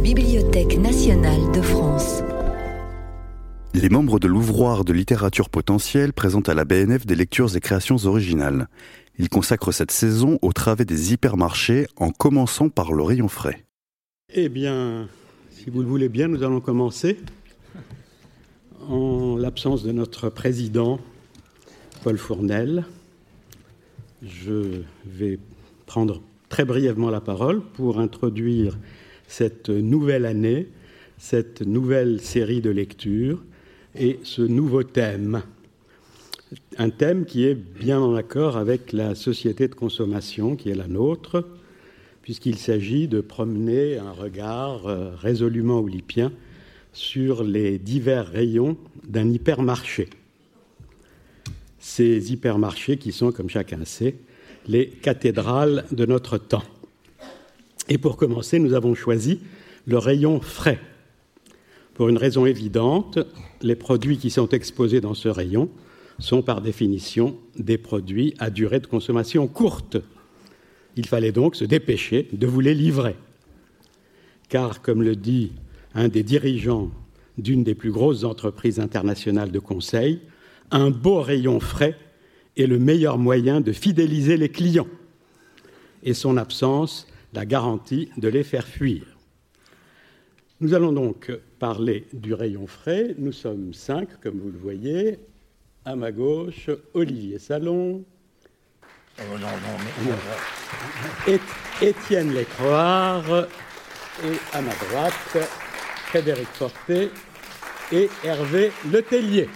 la Bibliothèque nationale de France. Les membres de l'ouvroir de littérature potentielle présentent à la BNF des lectures et créations originales. Ils consacrent cette saison au travers des hypermarchés en commençant par le rayon frais. Eh bien, si vous le voulez bien, nous allons commencer en l'absence de notre président, Paul Fournel. Je vais prendre très brièvement la parole pour introduire cette nouvelle année, cette nouvelle série de lectures et ce nouveau thème. Un thème qui est bien en accord avec la société de consommation qui est la nôtre, puisqu'il s'agit de promener un regard euh, résolument oulipien sur les divers rayons d'un hypermarché. Ces hypermarchés qui sont, comme chacun sait, les cathédrales de notre temps. Et pour commencer, nous avons choisi le rayon frais. Pour une raison évidente, les produits qui sont exposés dans ce rayon sont par définition des produits à durée de consommation courte. Il fallait donc se dépêcher de vous les livrer. Car, comme le dit un des dirigeants d'une des plus grosses entreprises internationales de conseil, un beau rayon frais est le meilleur moyen de fidéliser les clients et son absence la garantie de les faire fuir. Nous allons donc parler du rayon frais. Nous sommes cinq, comme vous le voyez. À ma gauche, Olivier Salon. Oh, Étienne Lécroire. Et à ma droite, Frédéric Forté et Hervé Letellier.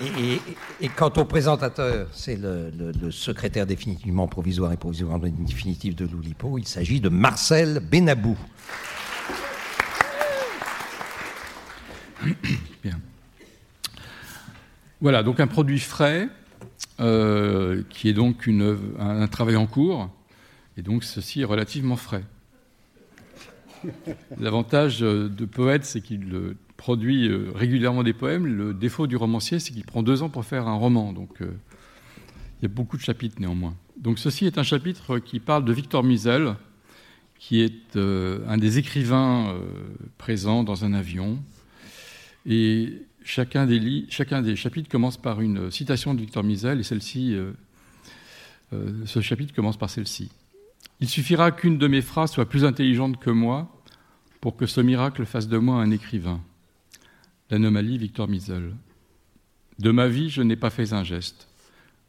Et, quant au présentateur, c'est le, secrétaire définitivement provisoire et provisoirement définitif de l'Oulipo. Il s'agit de Marcel Benabou. Bien. Voilà, donc un produit frais, euh, qui est donc une, un, travail en cours, et donc ceci est relativement frais. L'avantage de poète, c'est qu'il produit euh, régulièrement des poèmes. Le défaut du romancier, c'est qu'il prend deux ans pour faire un roman. Donc, euh, il y a beaucoup de chapitres néanmoins. Donc, ceci est un chapitre qui parle de Victor Misel, qui est euh, un des écrivains présents dans un avion. Et chacun des, chacun des, chapitres commence par une citation de Victor Misel, et celle-ci, ce chapitre commence par celle-ci. Il suffira qu'une de mes phrases soit plus intelligente que moi pour que ce miracle fasse de moi un écrivain. L'anomalie Victor Misel. De ma vie, je n'ai pas fait un geste.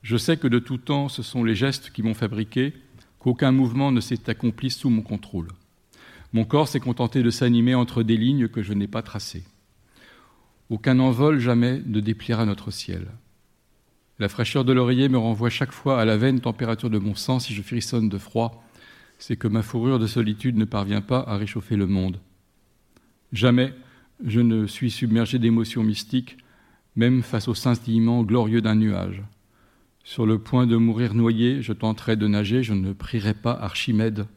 Je sais que de tout temps, ce sont les gestes qui m'ont fabriqué, qu'aucun mouvement ne s'est accompli sous mon contrôle. Mon corps s'est contenté de s'animer entre des lignes que je n'ai pas tracées. Aucun envol jamais ne dépliera notre ciel. La fraîcheur de l'oreiller me renvoie chaque fois à la vaine température de mon sang si je frissonne de froid c'est que ma fourrure de solitude ne parvient pas à réchauffer le monde. Jamais je ne suis submergé d'émotions mystiques, même face au scintillement glorieux d'un nuage. Sur le point de mourir noyé, je tenterai de nager, je ne prierai pas Archimède.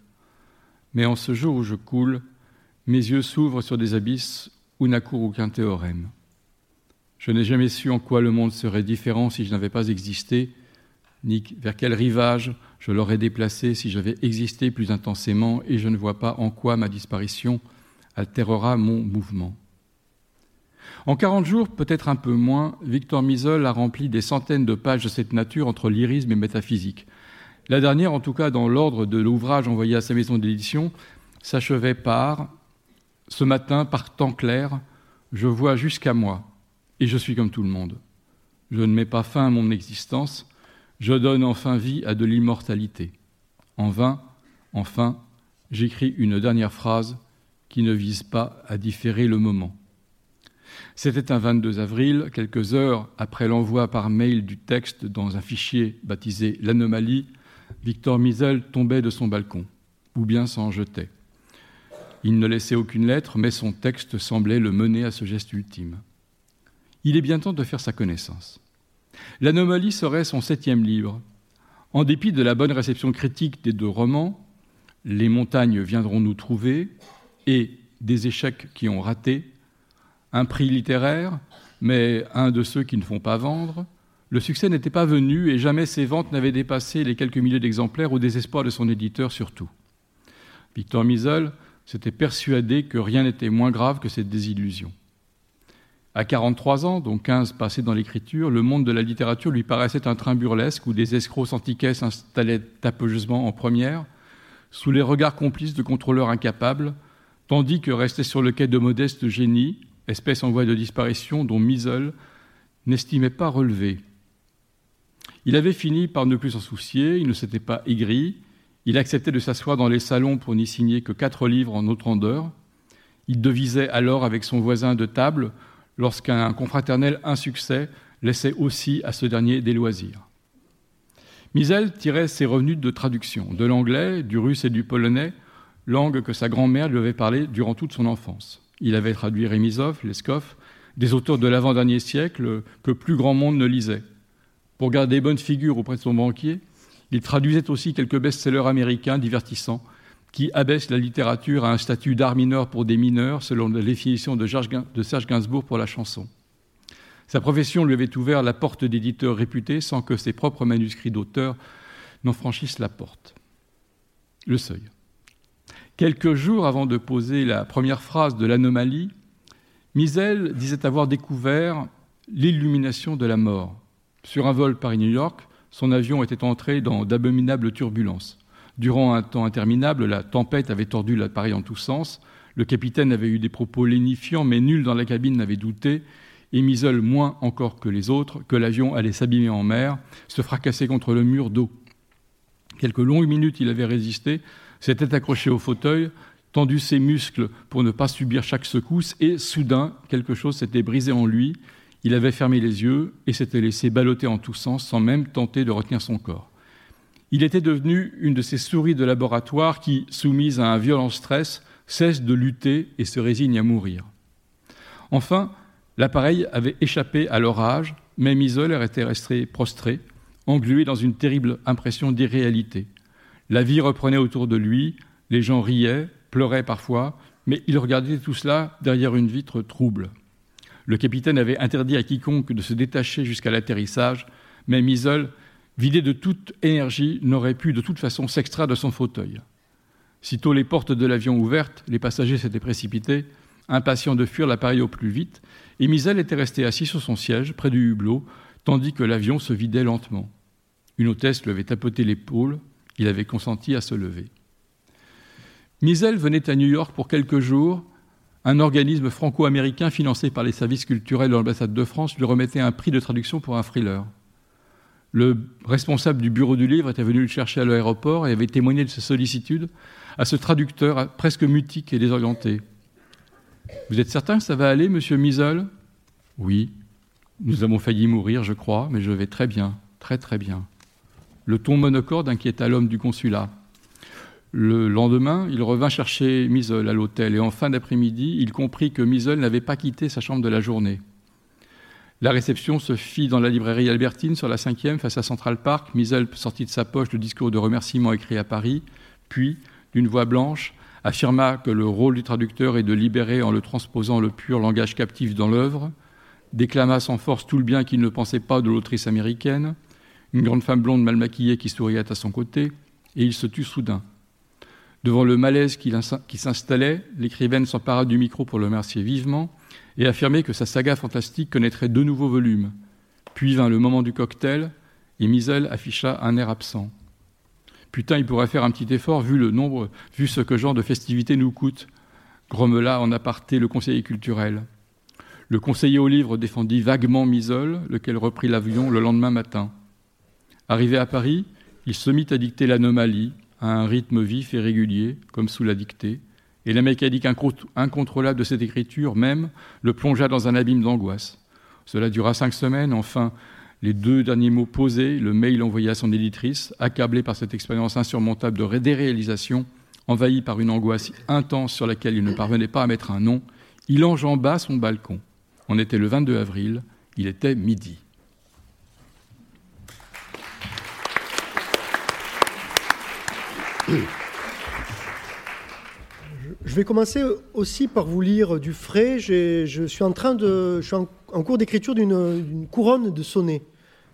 Mais en ce jour où je coule, mes yeux s'ouvrent sur des abysses où n'accourt aucun théorème. Je n'ai jamais su en quoi le monde serait différent si je n'avais pas existé, ni vers quel rivage je l'aurais déplacé si j'avais existé plus intensément, et je ne vois pas en quoi ma disparition altérera mon mouvement. En quarante jours, peut-être un peu moins, Victor Misol a rempli des centaines de pages de cette nature entre lyrisme et métaphysique. La dernière, en tout cas dans l'ordre de l'ouvrage envoyé à sa maison d'édition, s'achevait par Ce matin, par temps clair, je vois jusqu'à moi, et je suis comme tout le monde. Je ne mets pas fin à mon existence, je donne enfin vie à de l'immortalité. En vain, enfin, j'écris une dernière phrase qui ne vise pas à différer le moment. C'était un 22 avril, quelques heures après l'envoi par mail du texte dans un fichier baptisé L'anomalie, Victor Misel tombait de son balcon, ou bien s'en jetait. Il ne laissait aucune lettre, mais son texte semblait le mener à ce geste ultime. Il est bien temps de faire sa connaissance. L'anomalie serait son septième livre. En dépit de la bonne réception critique des deux romans, Les montagnes viendront nous trouver et Des échecs qui ont raté, un prix littéraire, mais un de ceux qui ne font pas vendre, le succès n'était pas venu et jamais ses ventes n'avaient dépassé les quelques milliers d'exemplaires au désespoir de son éditeur surtout. Victor Misel s'était persuadé que rien n'était moins grave que cette désillusion. À 43 ans, donc 15 passés dans l'écriture, le monde de la littérature lui paraissait un train burlesque où des escrocs antiquais s'installaient tapeusement en première, sous les regards complices de contrôleurs incapables, tandis que restaient sur le quai de modestes génies, espèces en voie de disparition dont Misel n'estimait pas relever. Il avait fini par ne plus s'en soucier, il ne s'était pas aigri, il acceptait de s'asseoir dans les salons pour n'y signer que quatre livres en autre d'heure. Il devisait alors avec son voisin de table lorsqu'un confraternel insuccès laissait aussi à ce dernier des loisirs. Misel tirait ses revenus de traduction, de l'anglais, du russe et du polonais, langue que sa grand-mère lui avait parlé durant toute son enfance. Il avait traduit Rémisov, Leskov, des auteurs de l'avant-dernier siècle que plus grand monde ne lisait. Pour garder bonne figure auprès de son banquier, il traduisait aussi quelques best-sellers américains divertissants qui abaisse la littérature à un statut d'art mineur pour des mineurs, selon la définition de, Serge Gainsbourg pour la chanson. Sa profession lui avait ouvert la porte d'éditeurs réputés sans que ses propres manuscrits d'auteur n'en franchissent la porte. Le seuil. Quelques jours avant de poser la première phrase de l'anomalie, Misel disait avoir découvert l'illumination de la mort. Sur un vol Paris-New York, son avion était entré dans d'abominables turbulences. Durant un temps interminable, la tempête avait tordu l'appareil en tous sens. Le capitaine avait eu des propos lénifiants, mais nul dans la cabine n'avait douté, et Misel moins encore que les autres, que l'avion allait s'abîmer en mer, se fracasser contre le mur d'eau. Quelques longues minutes il avait résisté, s'était accroché au fauteuil, tendu ses muscles pour ne pas subir chaque secousse, et soudain, quelque chose s'était brisé en lui. Il avait fermé les yeux et s'était laissé balloter en tous sens sans même tenter de retenir son corps. Il était devenu une de ces souris de laboratoire qui, soumises à un violent stress, cessent de lutter et se résignent à mourir. Enfin, l'appareil avait échappé à l'orage, mais Misol était resté prostré, englué dans une terrible impression d'irréalité. La vie reprenait autour de lui, les gens riaient, pleuraient parfois, mais il regardait tout cela derrière une vitre trouble. Le capitaine avait interdit à quiconque de se détacher jusqu'à l'atterrissage, mais Misol vidé de toute énergie, n'aurait pu de toute façon s'extraire de son fauteuil. Sitôt les portes de l'avion ouvertes, les passagers s'étaient précipités, impatients de fuir l'appareil au plus vite, et Misel était resté assis sur son siège, près du hublot, tandis que l'avion se vidait lentement. Une hôtesse lui avait tapoté l'épaule, il avait consenti à se lever. Misel venait à New York pour quelques jours. Un organisme franco-américain financé par les services culturels de l'ambassade de France lui remettait un prix de traduction pour un thriller. Le responsable du bureau du livre était venu le chercher à l'aéroport et avait témoigné de sa sollicitude à ce traducteur presque mutique et désorienté. Vous êtes certain que ça va aller, monsieur Misol Oui. Nous avons failli mourir, je crois, mais je vais très bien, très très bien. Le ton monocorde inquiéta l'homme du consulat. Le lendemain, il revint chercher Misol à l'hôtel et en fin d'après-midi, il comprit que Misol n'avait pas quitté sa chambre de la journée. La réception se fit dans la librairie Albertine sur la cinquième face à Central Park. Misel sortit de sa poche le discours de remerciement écrit à Paris, puis, d'une voix blanche, affirma que le rôle du traducteur est de libérer en le transposant le pur langage captif dans l'œuvre, déclama sans force tout le bien qu'il ne pensait pas de l'autrice américaine, une grande femme blonde mal maquillée qui souriait à son côté, et il se tut soudain. Devant le malaise qui s'installait, l'écrivaine s'empara du micro pour le remercier vivement, et affirmait que sa saga fantastique connaîtrait deux nouveaux volumes. Puis vint le moment du cocktail, et Misel afficha un air absent. Putain, il pourrait faire un petit effort vu le nombre, vu ce que genre de festivités nous coûte, grommela en aparté le conseiller culturel. Le conseiller au livre défendit vaguement Misol, lequel reprit l'avion le lendemain matin. Arrivé à Paris, il se mit à dicter l'anomalie, à un rythme vif et régulier, comme sous la dictée, et la mécanique incontrôlable de cette écriture même le plongea dans un abîme d'angoisse. Cela dura cinq semaines, enfin, les deux derniers mots posés, le mail envoyé à son éditrice, accablé par cette expérience insurmontable de déréalisation, envahi par une angoisse intense sur laquelle il ne parvenait pas à mettre un nom, il enjamba son balcon. On était le 22 avril, il était midi. Je vais commencer aussi par vous lire du frais. Je suis en train de, je suis en, cours d'écriture d'une couronne de sonnets.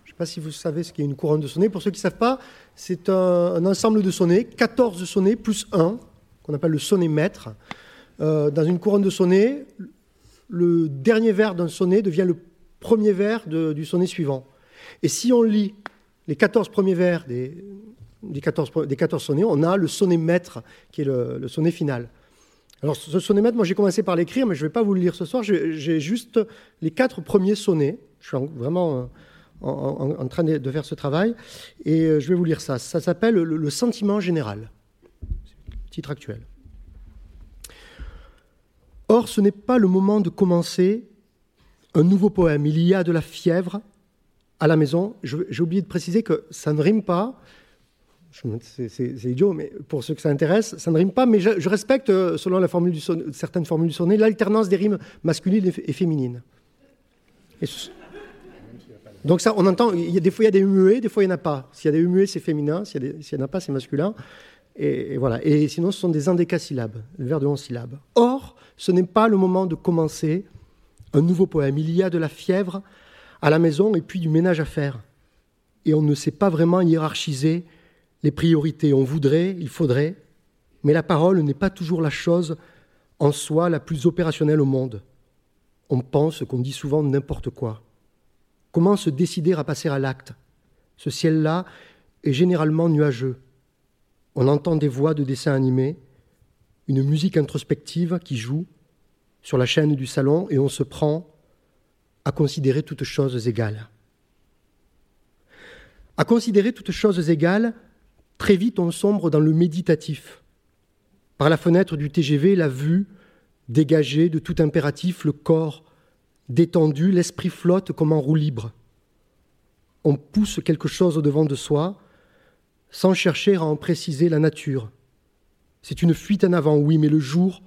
Je ne sais pas si vous savez ce qu'est une couronne de sonnets. Pour ceux qui ne savent pas, c'est un, ensemble de sonnets, 14 sonnets plus 1, qu'on appelle le sonnet maître. Euh, dans une couronne de sonnet, le dernier vers d'un sonnet devient le premier vers du sonnet suivant. Et si on lit les 14 premiers vers des, des, 14, des 14 sonnets, on a le sonnet maître, qui est le, sonnet final. Alors ce sonnet maître, moi j'ai commencé par l'écrire, mais je ne vais pas vous le lire ce soir, j'ai juste les quatre premiers sonnets. Je suis vraiment euh, en, train de faire ce travail, et euh, je vais vous lire ça. Ça s'appelle le sentiment général, titre actuel. Or, ce n'est pas le moment de commencer un nouveau poème. Il y a de la fièvre à la maison. J'ai oublié de préciser que ça ne rime pas. C'est idiot, mais pour ceux que ça intéresse, ça ne rime pas. Mais je, respecte, euh, selon certaines formules du sonnet, l'alternance des rimes masculines et, féminines. donc ça, on entend, il y a des fois il y a des muets, des fois il n'y en a pas. S'il y a des muets, c'est féminin, s'il n'y en a pas, c'est masculin. Et, voilà. Et sinon, ce sont des indécasyllabes, le vers de 11 syllabes. Or, ce n'est pas le moment de commencer un nouveau poème. Il y a de la fièvre à la maison et puis du ménage à faire. Et on ne sait pas vraiment hiérarchiser les priorités. On voudrait, il faudrait, mais la parole n'est pas toujours la chose en soi la plus opérationnelle au monde. On pense qu'on dit souvent n'importe quoi. Comment se décider à passer à l'acte? Ce ciel-là est généralement nuageux. On entend des voix de dessins animés, une musique introspective qui joue sur la chaîne du salon et on se prend à considérer toutes choses égales. À considérer toutes choses égales, très vite on sombre dans le méditatif. Par la fenêtre du TGV, la vue dégagée de tout impératif, le corps détendu, l'esprit flotte comme en roue libre. On pousse quelque chose au devant de soi sans chercher à en préciser la nature. C'est une fuite en avant, oui, mais le jour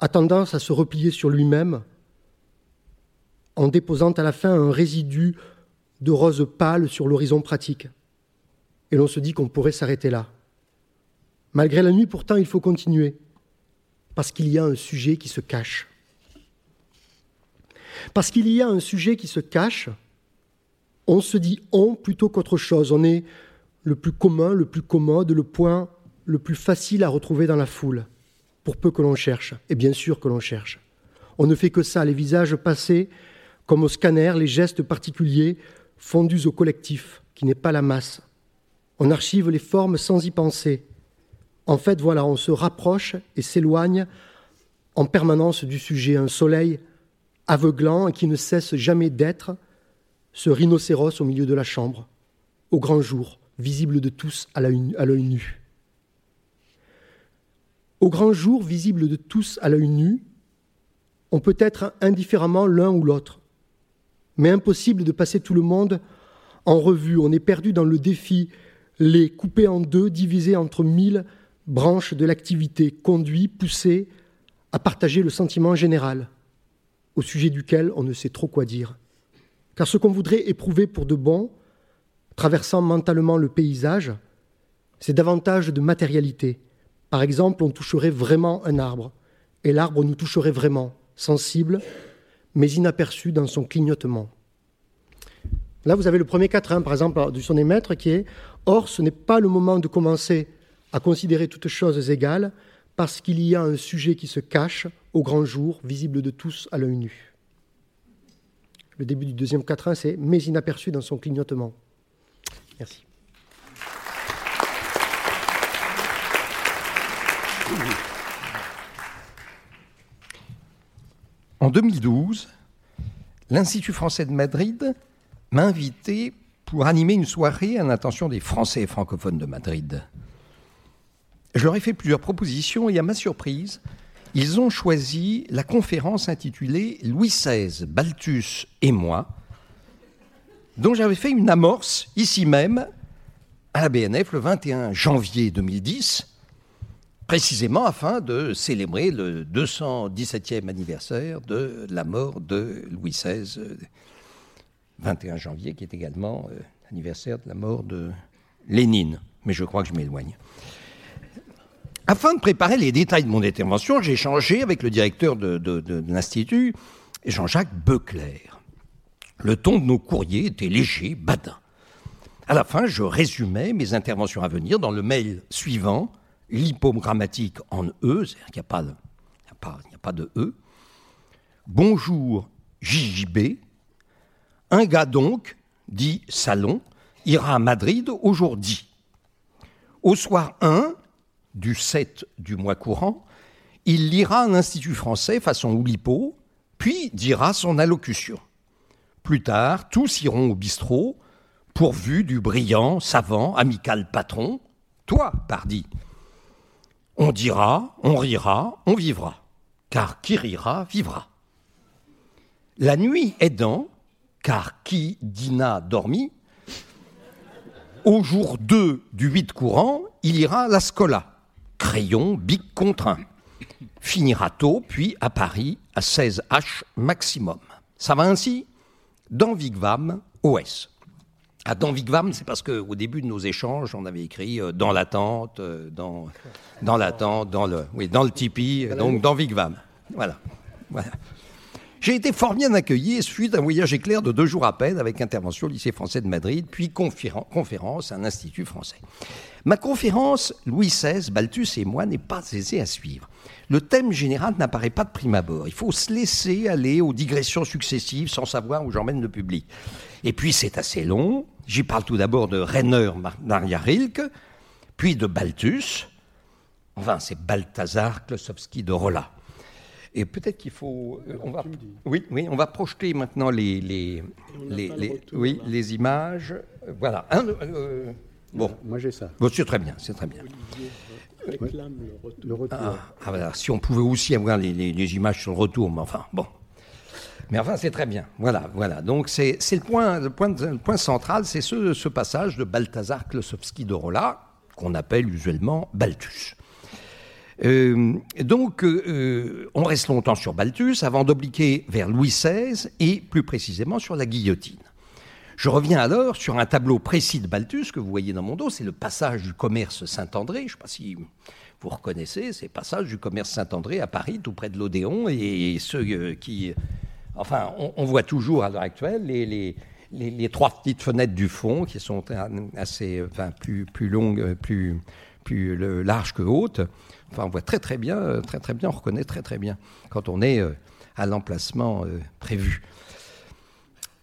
a tendance à se replier sur lui-même en déposant à la fin un résidu de rose pâle sur l'horizon pratique. Et l'on se dit qu'on pourrait s'arrêter là. Malgré la nuit, pourtant, il faut continuer, parce qu'il y a un sujet qui se cache. Parce qu'il y a un sujet qui se cache, on se dit on plutôt qu'autre chose. On est le plus commun, le plus commode, le point le plus facile à retrouver dans la foule, pour peu que l'on cherche, et bien sûr que l'on cherche. On ne fait que ça, les visages passés, comme au scanner, les gestes particuliers, fondus au collectif, qui n'est pas la masse. On archive les formes sans y penser. En fait, voilà, on se rapproche et s'éloigne en permanence du sujet, un soleil aveuglant et qui ne cesse jamais d'être, ce rhinocéros au milieu de la chambre, au grand jour, visible de tous à l'œil nu. Au grand jour, visible de tous à l'œil nu, on peut être indifféremment l'un ou l'autre, mais impossible de passer tout le monde en revue. On est perdu dans le défi, les couper en deux, divisés entre mille branches de l'activité, conduit, poussé à partager le sentiment général, au sujet duquel on ne sait trop quoi dire. Car ce qu'on voudrait éprouver pour de bon, traversant mentalement le paysage, c'est davantage de matérialité. Par exemple, on toucherait vraiment un arbre, et l'arbre nous toucherait vraiment, sensible, mais inaperçu dans son clignotement. Là, vous avez le premier quatrain, par exemple, du son émettre, qui est Or, ce n'est pas le moment de commencer à considérer toutes choses égales, parce qu'il y a un sujet qui se cache au grand jour, visible de tous à l'œil nu. Le début du deuxième quatrain, c'est mais inaperçu dans son clignotement. Merci. En 2012, l'Institut français de Madrid m'a invité pour animer une soirée à l'intention des Français francophones de Madrid. Je leur ai fait plusieurs propositions et à ma surprise, ils ont choisi la conférence intitulée Louis XVI, Balthus et moi, dont j'avais fait une amorce ici même à la BNF le 21 janvier 2010, précisément afin de célébrer le 217e anniversaire de la mort de Louis XVI, 21 janvier, qui est également euh, l'anniversaire de la mort de Lénine. Mais je crois que je m'éloigne. Afin de préparer les détails de mon intervention, j'ai échangé avec le directeur de, l'Institut, Jean-Jacques Beuclair. Le ton de nos courriers était léger, badin. À la fin, je résumais mes interventions à venir dans le mail suivant, l'hypogrammatique en E, c'est-à-dire qu'il n'y a pas de E. Bonjour JJB. Un gars donc, dit Salon, ira à Madrid aujourd'hui. Au soir 1 du 7 du mois courant, il lira un institut français façon Oulipo, puis dira son allocution. Plus tard, tous iront au bistrot, pourvu du brillant, savant, amical patron, toi, pardi. On dira, on rira, on vivra, car qui rira, vivra. La nuit aidant, car qui dîna dormi, au jour 2 du 8 courant, il ira à la Scola, crayon, bic contraint. Finira tôt, puis à Paris, à 16 H maximum. Ça va ainsi Dans Vigvam, OS. Ah, dans Vigvam, c'est parce qu'au début de nos échanges, on avait écrit euh, dans l'attente, euh, dans, dans l'attente, dans le, oui, dans le Tipeee, donc dans Vigvam. Voilà. voilà. J'ai été fort bien accueilli suite à un voyage éclair de deux jours à peine avec intervention au lycée français de Madrid, puis conféren- conférence à un institut français. Ma conférence, Louis XVI, Balthus et moi, n'est pas aisée à suivre. Le thème général n'apparaît pas de prime abord. Il faut se laisser aller aux digressions successives sans savoir où j'emmène le public. Et puis c'est assez long. J'y parle tout d'abord de Rainer Mar- Maria Rilke, puis de Balthus. Enfin, c'est Balthazar Klosowski de Rolla. Et peut-être qu'il faut. euh, on va, oui, oui, on va projeter maintenant les, les, les, les- oui, les images. Euh, Voilà. Un, euh, bon, Moi, j'ai ça. bon c'est très bien, c'est très bien. Réclame le retour. Le retour. Ah, ah, voilà. Si on pouvait aussi avoir les, les- les images sur le retour, mais enfin, bon. Mais enfin, c'est très bien. Voilà, voilà. Donc, c'est c'est le point, le point, le point central, c'est ce, ce passage de Balthazar Klosowski de Rolla, qu'on appelle usuellement Balthus. Euh, donc, euh, on reste longtemps sur Balthus avant d'obliquer vers Louis XVI et plus précisément sur la guillotine. Je reviens alors sur un tableau précis de Balthus que vous voyez dans mon dos, c'est le passage du commerce Saint-André. Je ne sais pas si vous reconnaissez, c'est le passage du commerce Saint-André à Paris, tout près de l'Odéon, et ceux euh, qui... Enfin, on, voit toujours à l'heure actuelle les, les, trois petites fenêtres du fond qui sont assez, enfin, plus, plus longues, plus, plus larges que hautes. Enfin, on voit très très bien, euh, très très bien, on reconnaît très très bien quand on est euh, à l'emplacement euh, prévu.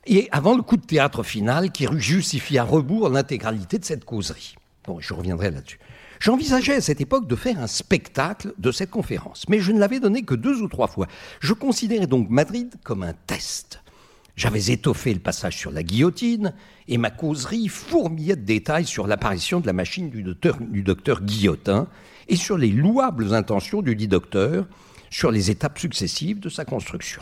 Et avant le coup de théâtre final qui justifie à rebours l'intégralité de cette causerie. Bon, je reviendrai là-dessus. J'envisageais à cette époque de faire un spectacle de cette conférence, mais je ne l'avais donné que deux ou trois fois. Je considérais donc Madrid comme un test. J'avais étoffé le passage sur la guillotine et ma causerie fourmillait de détails sur l'apparition de la machine du docteur, Guillotin et sur les louables intentions du dit docteur sur les étapes successives de sa construction.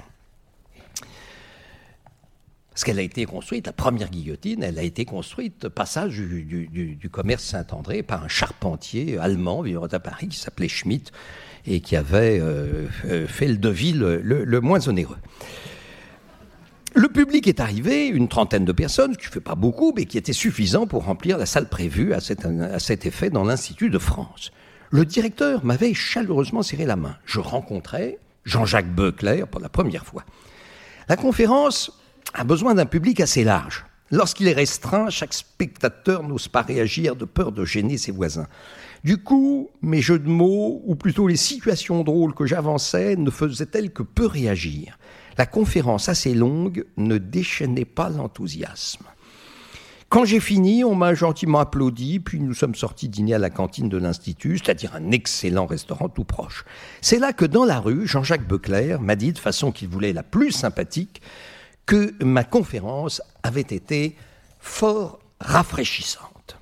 Parce qu'elle a été construite, la première guillotine, elle a été construite passage du, commerce Saint-André par un charpentier allemand vivant à Paris qui s'appelait Schmitt et qui avait euh, euh, fait le devis le moins onéreux. Le public est arrivé, une trentaine de personnes, qui ne fait pas beaucoup, mais qui était suffisant pour remplir la salle prévue à cet, à cet effet dans l'Institut de France. Le directeur m'avait chaleureusement serré la main. Je rencontrais Jean-Jacques Beuclair pour la première fois. La conférence a besoin d'un public assez large. Lorsqu'il est restreint, chaque spectateur n'ose pas réagir de peur de gêner ses voisins. Du coup, mes jeux de mots, ou plutôt les situations drôles que j'avançais, ne faisaient-elles que peu réagir. La conférence assez longue ne déchaînait pas l'enthousiasme. Quand j'ai fini, on m'a gentiment applaudi, puis nous sommes sortis dîner à la cantine de l'Institut, c'est-à-dire un excellent restaurant tout proche. C'est là que dans la rue, Jean-Jacques Beuclair m'a dit de façon qu'il voulait la plus sympathique que ma conférence avait été fort rafraîchissante.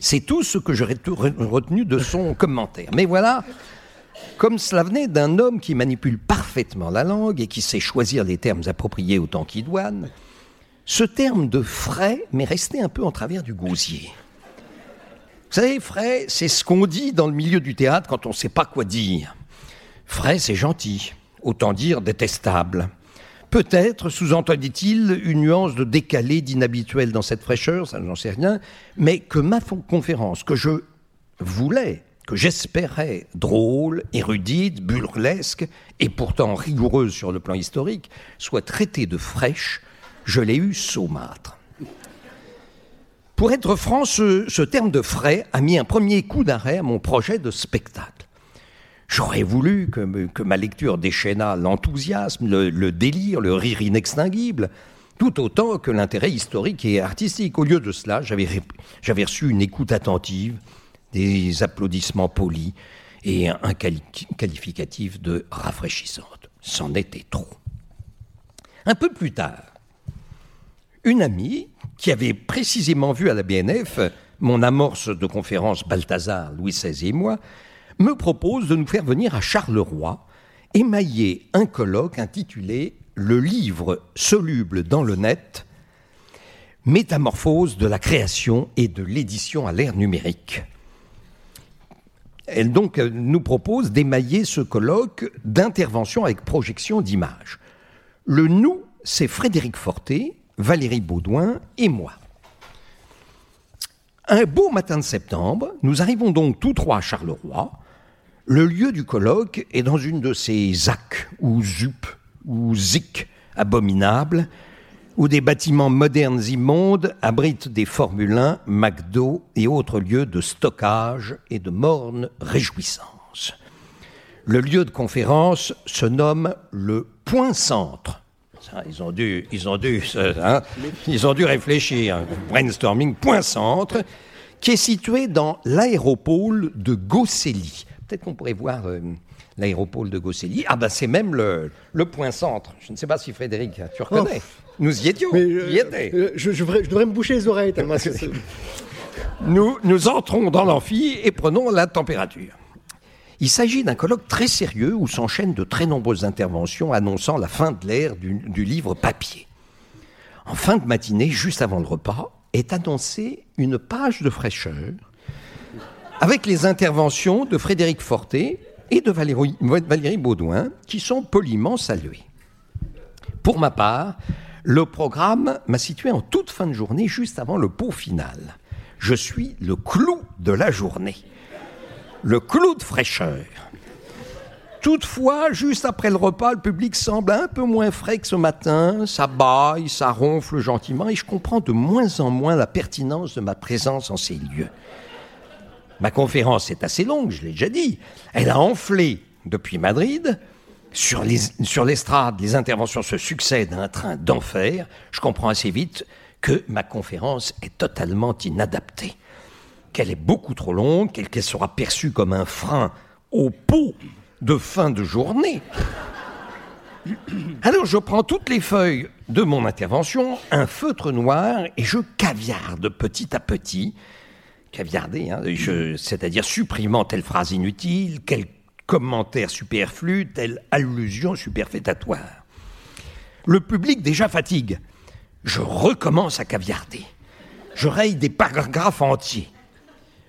C'est tout ce que j'aurais retenu de son commentaire. Mais voilà, comme cela venait d'un homme qui manipule parfaitement la langue et qui sait choisir les termes appropriés autant qu'il douane, ce terme de frais m'est resté un peu en travers du gosier. Vous savez, frais, c'est ce qu'on dit dans le milieu du théâtre quand on ne sait pas quoi dire. Frais, c'est gentil, autant dire détestable. Peut-être sous-entendait-il une nuance de décalé, d'inhabituel dans cette fraîcheur, ça j'en sais rien, mais que ma conférence, que je voulais, que j'espérais drôle, érudite, burlesque, et pourtant rigoureuse sur le plan historique, soit traitée de fraîche, je l'ai eu saumâtre. Pour être franc, ce, terme de frais a mis un premier coup d'arrêt à mon projet de spectacle. J'aurais voulu que, ma lecture déchaînât l'enthousiasme, le, délire, le rire inextinguible, tout autant que l'intérêt historique et artistique. Au lieu de cela, j'avais reçu une écoute attentive, des applaudissements polis et un qualificatif de rafraîchissante. C'en était trop. Un peu plus tard, une amie qui avait précisément vu à la BNF mon amorce de conférence Balthazar, Louis XVI et moi, me propose de nous faire venir à Charleroi émailler un colloque intitulé Le livre soluble dans le net, métamorphose de la création et de l'édition à l'ère numérique. Elle donc nous propose d'émailler ce colloque d'intervention avec projection d'images. Le nous, c'est Frédéric Forté, Valérie Baudouin et moi. Un beau matin de septembre, nous arrivons donc tous trois à Charleroi. Le lieu du colloque est dans une de ces ZAC ou ZUP ou ZIC abominables où des bâtiments modernes immondes abritent des Formule 1, McDo et autres lieux de stockage et de morne réjouissance. Le lieu de conférence se nomme le Point Centre ils ont dû, ils ont dû, hein, ils ont dû réfléchir. Brainstorming point centre, qui est situé dans l'aéropôle de Gosselli. Peut-être qu'on pourrait voir euh, l'aéropôle de Gosselli. Ah ben c'est même le, le, point centre. Je ne sais pas si Frédéric, tu reconnais. Oh. Nous y étions. y euh, je, je, devrais me boucher les oreilles tellement. nous, nous entrons dans l'amphi et prenons la température. Il s'agit d'un colloque très sérieux où s'enchaînent de très nombreuses interventions annonçant la fin de l'ère du, livre papier. En fin de matinée, juste avant le repas, est annoncée une page de fraîcheur avec les interventions de Frédéric Forté et de Valérie, Baudouin qui sont poliment saluées. Pour ma part, le programme m'a situé en toute fin de journée, juste avant le pot final. Je suis le clou de la journée le clou de fraîcheur. Toutefois, juste après le repas, le public semble un peu moins frais que ce matin, ça baille, ça ronfle gentiment, et je comprends de moins en moins la pertinence de ma présence en ces lieux. Ma conférence est assez longue, je l'ai déjà dit. Elle a enflé depuis Madrid. Sur l'estrade, les interventions se succèdent à un train d'enfer. Je comprends assez vite que ma conférence est totalement inadaptée qu'elle est beaucoup trop longue, qu'elle sera perçue comme un frein au pot de fin de journée. Alors je prends toutes les feuilles de mon intervention, un feutre noir, et je caviarde petit à petit, caviarder, hein, c'est-à-dire supprimant telle phrase inutile, quel commentaire superflu, telle allusion superfétatoire. Le public déjà fatigue. Je recommence à caviarder. Je raye des paragraphes entiers.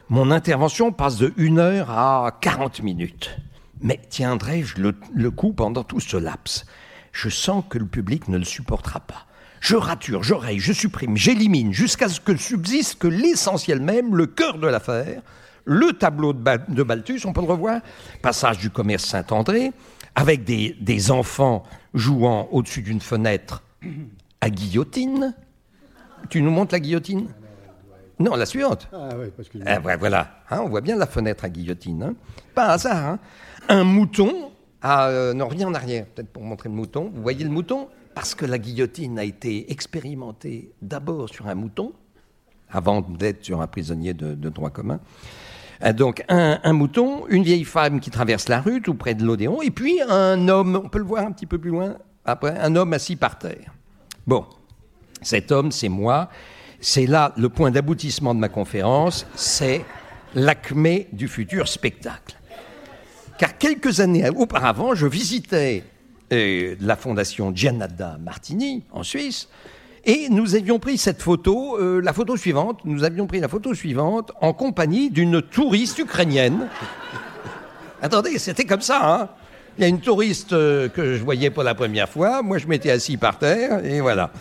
Mon intervention passe de 1 heure à 40 minutes. Mais tiendrai-je le, coup pendant tout ce laps? Je sens que le public ne le supportera pas. Je rature, je raye, je supprime, j'élimine, jusqu'à ce que subsiste que l'essentiel même, le cœur de l'affaire, le tableau de, Balthus, on peut le revoir, passage du commerce Saint-André, avec des, des enfants jouant au-dessus d'une fenêtre à guillotine. Tu nous montres la guillotine? Non, la suivante. Ah oui, parce que... Ah, voilà, hein, on voit bien la fenêtre à guillotine. Hein. Pas hasard. Hein. Un mouton. Ah, euh, non, rien en arrière, peut-être pour montrer le mouton. Vous voyez le mouton? Parce que la guillotine a été expérimentée d'abord sur un mouton, avant d'être sur un prisonnier de, droit commun. Euh, donc un, un, mouton, une vieille femme qui traverse la rue tout près de l'Odéon, et puis un homme, on peut le voir un petit peu plus loin, après, un homme assis par terre. Bon, cet homme, c'est moi, c'est là le point d'aboutissement de ma conférence, c'est l'acmé du futur spectacle. Car quelques années auparavant, je visitais euh, la fondation Gianada Martini en Suisse, et nous avions pris cette photo, euh, la photo suivante, nous avions pris la photo suivante en compagnie d'une touriste ukrainienne. Attendez, c'était comme ça, hein Il y a une touriste euh, que je voyais pour la première fois, moi je m'étais assis par terre, et voilà.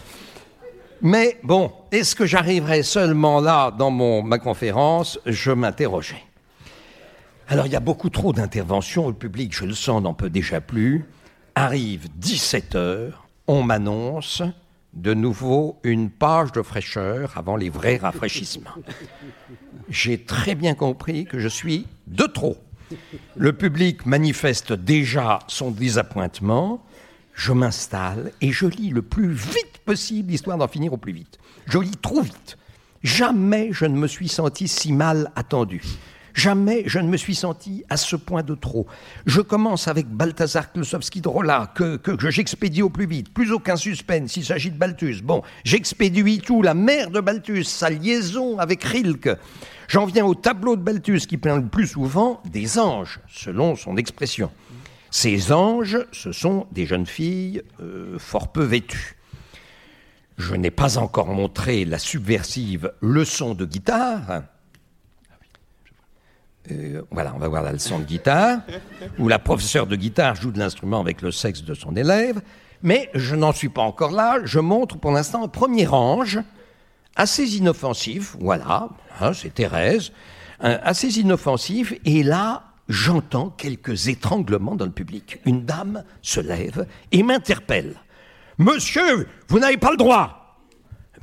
Mais bon, est-ce que j'arriverai seulement là dans ma conférence? Je m'interrogeais. Alors il y a beaucoup trop d'interventions, le public, je le sens, n'en peut déjà plus. Arrive 17 heures, on m'annonce de nouveau une page de fraîcheur avant les vrais rafraîchissements. J'ai très bien compris que je suis de trop. Le public manifeste déjà son désappointement. Je m'installe et je lis le plus vite possible, histoire d'en finir au plus vite. Je lis trop vite. Jamais je ne me suis senti si mal attendu. Jamais je ne me suis senti à ce point de trop. Je commence avec Balthazar Klosowski de Rolla, que, que, j'expédie au plus vite. Plus aucun suspense, il s'agit de Balthus. Bon, j'expédie tout, la mère de Balthus, sa liaison avec Rilke. J'en viens au tableau de Balthus qui peint le plus souvent des anges, selon son expression. Ces anges, ce sont des jeunes filles euh, fort peu vêtues. Je n'ai pas encore montré la subversive leçon de guitare, euh, voilà, on va voir la leçon de guitare, où la professeure de guitare joue de l'instrument avec le sexe de son élève, mais je n'en suis pas encore là, je montre pour l'instant un premier ange, assez inoffensif, voilà, hein, c'est Thérèse, assez inoffensif, et là, j'entends quelques étranglements dans le public. Une dame se lève et m'interpelle. Monsieur, vous n'avez pas le droit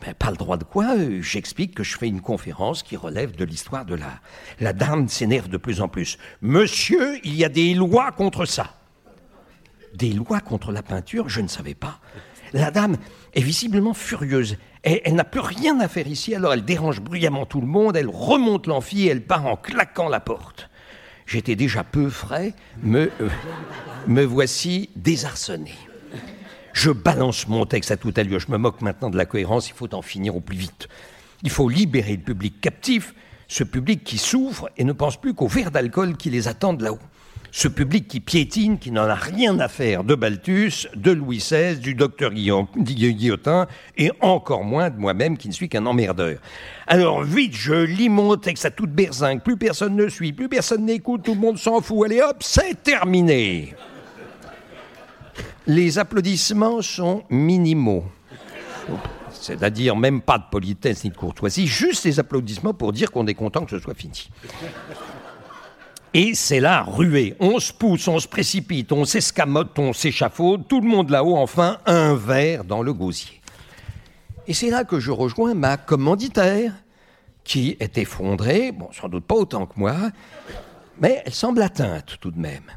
ben, pas le droit de quoi euh, J'explique que je fais une conférence qui relève de l'histoire de l'art. La dame s'énerve de plus en plus. Monsieur, il y a des lois contre ça. Des lois contre la peinture, je ne savais pas. La dame est visiblement furieuse. Elle, elle n'a plus rien à faire ici, alors elle dérange bruyamment tout le monde, elle remonte l'amphi et elle part en claquant la porte. J'étais déjà peu frais, me, euh, me voici désarçonné. Je balance mon texte à toute allure. Je me moque maintenant de la cohérence. Il faut en finir au plus vite. Il faut libérer le public captif, ce public qui souffre et ne pense plus qu'au verre d'alcool qui les attend là-haut. Ce public qui piétine, qui n'en a rien à faire de Balthus, de Louis XVI, du docteur Guillotin, et encore moins de moi-même qui ne suis qu'un emmerdeur. Alors vite, je lis mon texte à toute berzingue, plus personne ne suit, plus personne n'écoute, tout le monde s'en fout, allez hop, c'est terminé les applaudissements sont minimaux. C'est-à-dire même pas de politesse ni de courtoisie, juste les applaudissements pour dire qu'on est content que ce soit fini. Et c'est là, ruée. On se pousse, on se précipite, on s'escamote, on s'échafaude, tout le monde là-haut, enfin, un verre dans le gosier. Et c'est là que je rejoins ma commanditaire, qui est effondrée, bon, sans doute pas autant que moi, mais elle semble atteinte tout de même.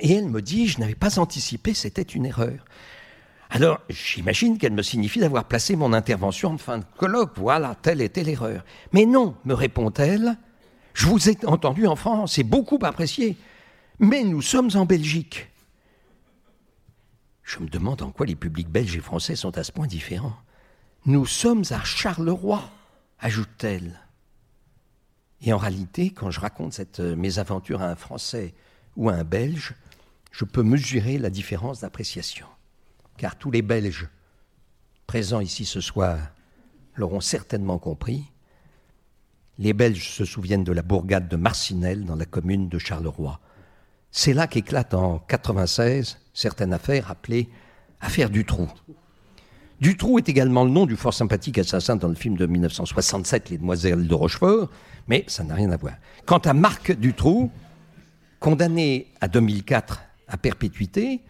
Et elle me dit, je n'avais pas anticipé, c'était une erreur. Alors, j'imagine qu'elle me signifie d'avoir placé mon intervention en fin de colloque. Voilà, telle était l'erreur. Mais non, me répond-elle, je vous ai entendu en France, c'est beaucoup apprécié. Mais nous sommes en Belgique. Je me demande en quoi les publics belges et français sont à ce point différents. Nous sommes à Charleroi, ajoute-t-elle. Et en réalité, quand je raconte cette euh, mésaventure à un Français ou à un Belge, je peux mesurer la différence d'appréciation. Car tous les Belges présents ici ce soir l'auront certainement compris. Les Belges se souviennent de la bourgade de Marcinelle dans la commune de Charleroi. C'est là qu'éclate en 96 certaines affaires appelées affaire Dutroux. Dutroux est également le nom du fort sympathique assassin dans le film de 1967, Les Demoiselles de Rochefort, mais ça n'a rien à voir. Quant à Marc Dutroux, condamné à 2004 à perpétuité,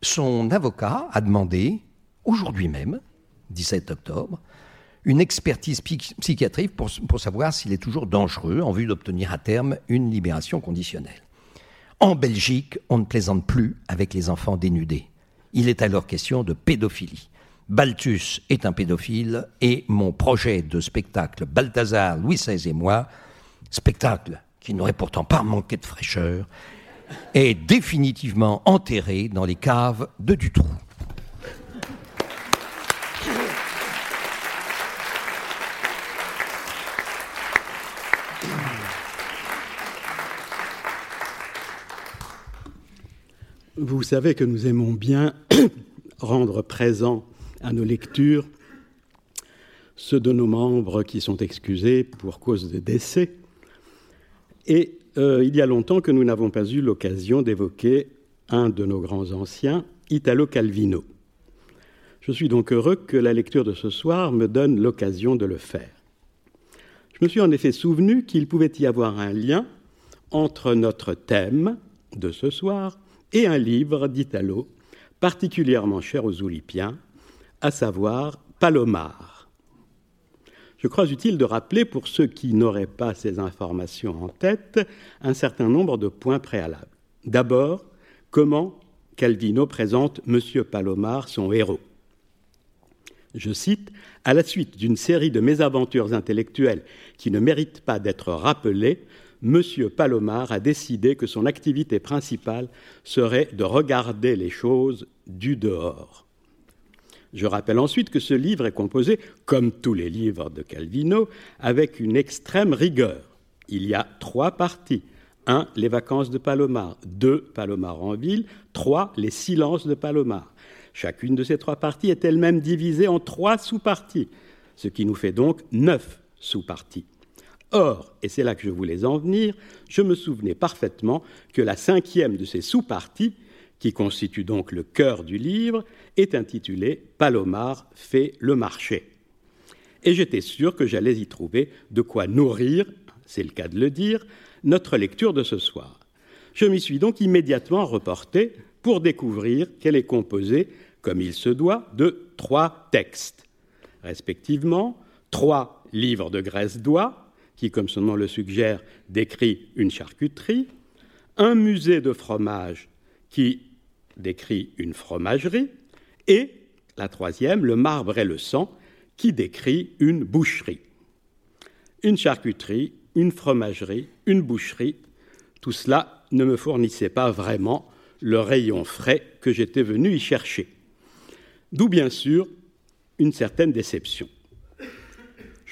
son avocat a demandé, aujourd'hui même, 17 octobre, une expertise psychiatrique pour, savoir s'il est toujours dangereux en vue d'obtenir à terme une libération conditionnelle. En Belgique, on ne plaisante plus avec les enfants dénudés. Il est alors question de pédophilie. Balthus est un pédophile et mon projet de spectacle Balthazar, Louis XVI et moi, spectacle qui n'aurait pourtant pas manqué de fraîcheur, est définitivement enterré dans les caves de Dutroux. Vous savez que nous aimons bien rendre présent à nos lectures ceux de nos membres qui sont excusés pour cause de décès. Et euh, il y a longtemps que nous n'avons pas eu l'occasion d'évoquer un de nos grands anciens, Italo Calvino. Je suis donc heureux que la lecture de ce soir me donne l'occasion de le faire. Je me suis en effet souvenu qu'il pouvait y avoir un lien entre notre thème de ce soir et un livre d'Italo particulièrement cher aux Oulipiens, à savoir Palomar. Je crois utile de rappeler, pour ceux qui n'auraient pas ces informations en tête, un certain nombre de points préalables. D'abord, comment Calvino présente M. Palomar, son héros. Je cite, À la suite d'une série de mésaventures intellectuelles qui ne méritent pas d'être rappelées, M. Palomar a décidé que son activité principale serait de regarder les choses du dehors. Je rappelle ensuite que ce livre est composé, comme tous les livres de Calvino, avec une extrême rigueur. Il y a trois parties. Un, les vacances de Palomar. Deux, Palomar en ville. Trois, les silences de Palomar. Chacune de ces trois parties est elle-même divisée en trois sous-parties, ce qui nous fait donc neuf sous-parties. Or, et c'est là que je voulais en venir, je me souvenais parfaitement que la cinquième de ces sous-parties, qui constitue donc le cœur du livre, est intitulée Palomar fait le marché. Et j'étais sûr que j'allais y trouver de quoi nourrir, c'est le cas de le dire, notre lecture de ce soir. Je m'y suis donc immédiatement reporté pour découvrir qu'elle est composée, comme il se doit, de trois textes, respectivement trois livres de Grèce d'oie, qui, comme son nom le suggère, décrit une charcuterie, un musée de fromage qui décrit une fromagerie, et la troisième, le marbre et le sang, qui décrit une boucherie. Une charcuterie, une fromagerie, une boucherie, tout cela ne me fournissait pas vraiment le rayon frais que j'étais venu y chercher. D'où bien sûr une certaine déception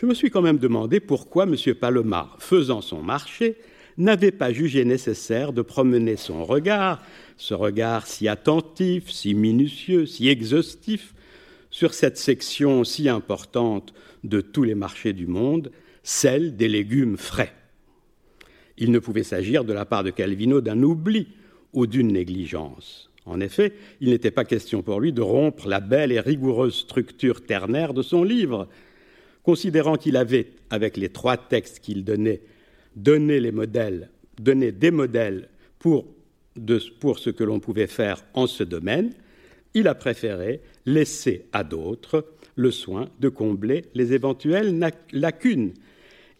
je me suis quand même demandé pourquoi M. Palomar, faisant son marché, n'avait pas jugé nécessaire de promener son regard, ce regard si attentif, si minutieux, si exhaustif, sur cette section si importante de tous les marchés du monde, celle des légumes frais. Il ne pouvait s'agir de la part de Calvino d'un oubli ou d'une négligence. En effet, il n'était pas question pour lui de rompre la belle et rigoureuse structure ternaire de son livre, considérant qu'il avait, avec les trois textes qu'il donnait, donné donné des modèles pour, pour ce que l'on pouvait faire en ce domaine, il a préféré laisser à d'autres le soin de combler les éventuelles lacunes.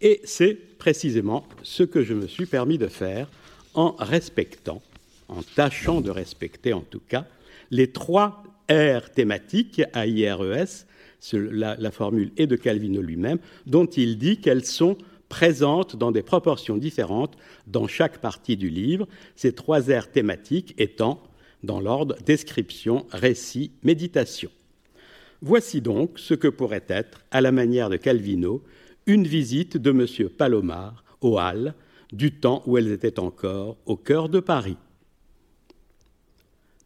Et c'est précisément ce que je me suis permis de faire en respectant, en tâchant de respecter en tout cas, les trois R thématiques à IRES la, formule est de Calvino lui-même, dont il dit qu'elles sont présentes dans des proportions différentes dans chaque partie du livre, ces trois aires thématiques étant dans l'ordre description, récit, méditation. Voici donc ce que pourrait être, à la manière de Calvino, une visite de M. Palomar aux Halles du temps où elles étaient encore au cœur de Paris.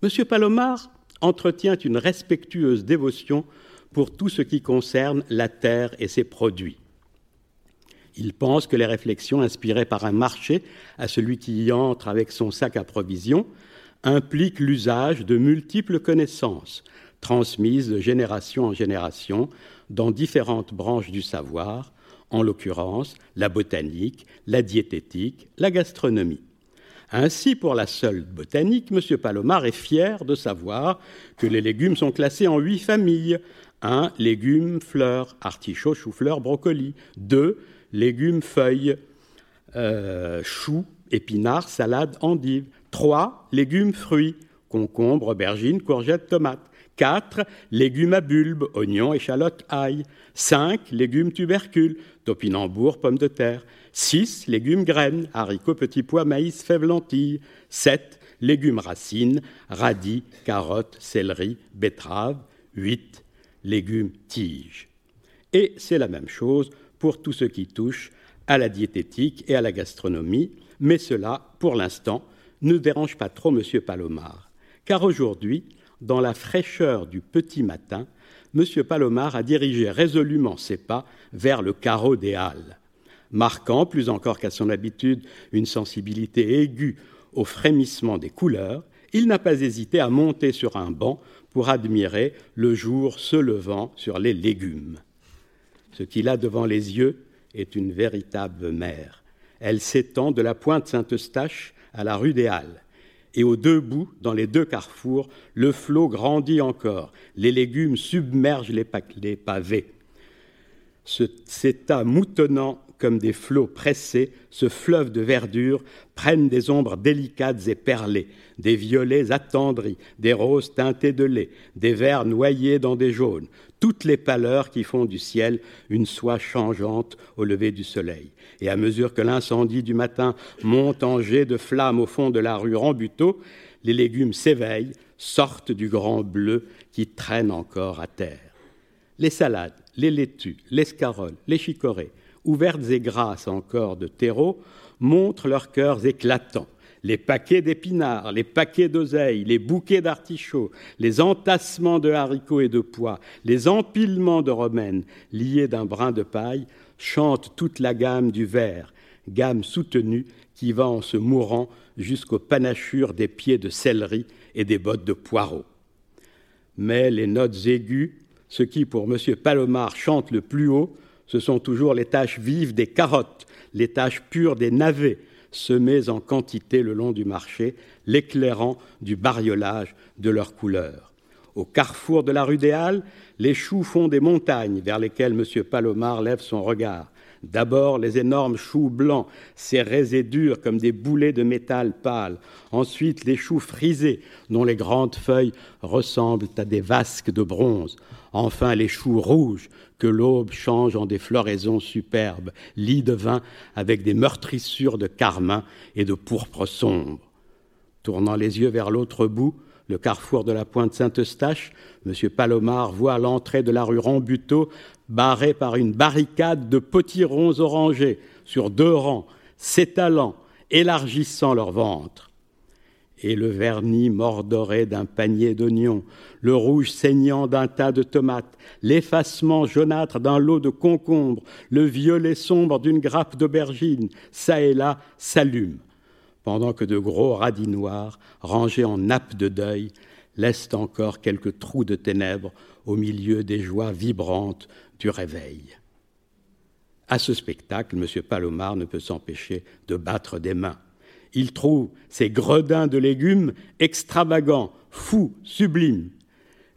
M. Palomar entretient une respectueuse dévotion pour tout ce qui concerne la terre et ses produits. Il pense que les réflexions inspirées par un marché à celui qui y entre avec son sac à provisions impliquent l'usage de multiples connaissances transmises de génération en génération dans différentes branches du savoir, en l'occurrence la botanique, la diététique, la gastronomie. Ainsi, pour la seule botanique, M. Palomar est fier de savoir que les légumes sont classés en huit familles, 1. Légumes, fleurs, artichauts, chou-fleurs, brocolis. 2. Légumes, feuilles, euh, choux, épinards, salades, endives. 3. Légumes, fruits, concombres, aubergines, courgettes, tomates. 4. Légumes à bulbes, oignons, échalotes, ail. 5. Légumes tubercules, topinambour, pommes de terre. 6. Légumes graines, haricots, petits pois, maïs, fèves, lentilles. 7. Légumes racines, radis, carottes, céleri, betteraves. 8 légumes, tiges. Et c'est la même chose pour tout ce qui touche à la diététique et à la gastronomie, mais cela, pour l'instant, ne dérange pas trop M. Palomar, car aujourd'hui, dans la fraîcheur du petit matin, M. Palomar a dirigé résolument ses pas vers le carreau des Halles, marquant, plus encore qu'à son habitude, une sensibilité aiguë au frémissement des couleurs, il n'a pas hésité à monter sur un banc pour admirer le jour se levant sur les légumes. Ce qu'il a devant les yeux est une véritable mer. Elle s'étend de la pointe Saint-Eustache à la rue des Halles, Et aux deux bouts, dans les deux carrefours, le flot grandit encore. Les légumes submergent les, pavés. cet tas moutonnant comme des flots pressés, ce fleuve de verdure prennent des ombres délicates et perlées, des violets attendris, des roses teintées de lait, des verts noyés dans des jaunes, toutes les pâleurs qui font du ciel une soie changeante au lever du soleil. Et à mesure que l'incendie du matin monte en jet de flammes au fond de la rue Rambuteau, les légumes s'éveillent, sortent du grand bleu qui traîne encore à terre. Les salades, les laitues, l'escarole, les chicorées, ouvertes et grasses encore de terreau, montrent leurs cœurs éclatants. Les paquets d'épinards, les paquets d'oseilles, les bouquets d'artichauts, les entassements de haricots et de pois, les empilements de romaines liés d'un brin de paille chantent toute la gamme du vert, gamme soutenue qui va en se mourant jusqu'aux panachures des pieds de céleri et des bottes de poireaux. Mais les notes aiguës, ce qui pour M. Palomar chante le plus haut, ce sont toujours les taches vives des carottes, les taches pures des navets, semées en quantité le long du marché, l'éclairant du bariolage de leurs couleurs. Au carrefour de la rue des Halles, les choux font des montagnes vers lesquelles M. Palomar lève son regard. D'abord les énormes choux blancs, serrés et durs comme des boulets de métal pâle. Ensuite les choux frisés, dont les grandes feuilles ressemblent à des vasques de bronze. Enfin les choux rouges, que l'aube change en des floraisons superbes, lits de vin avec des meurtrissures de carmin et de pourpre sombre. Tournant les yeux vers l'autre bout, le carrefour de la pointe Saint-Eustache, M. Palomar voit l'entrée de la rue Rambuteau barrée par une barricade de potirons orangés. Sur deux rangs, s'étalant, élargissant leur ventre. Et le vernis mordoré d'un panier d'oignons, le rouge saignant d'un tas de tomates, l'effacement jaunâtre d'un lot de concombres, le violet sombre d'une grappe d'aubergines, ça et là, s'allument, pendant que de gros radis noirs, rangés en nappes de deuil, laissent encore quelques trous de ténèbres au milieu des joies vibrantes du réveil. À ce spectacle, M. Palomar ne peut s'empêcher de battre des mains il trouve ces gredins de légumes extravagants, fous, sublimes.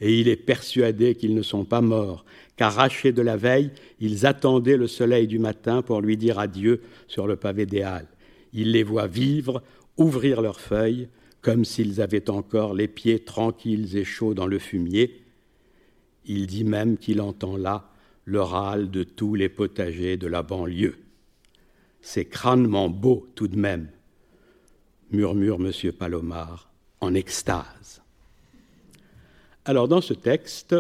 Et il est persuadé qu'ils ne sont pas morts, qu'arrachés de la veille, ils attendaient le soleil du matin pour lui dire adieu sur le pavé des Halles. Il les voit vivre, ouvrir leurs feuilles, comme s'ils avaient encore les pieds tranquilles et chauds dans le fumier. Il dit même qu'il entend là le râle de tous les potagers de la banlieue. C'est crânement beau tout de même, murmure M. Palomar en extase. Alors dans ce texte,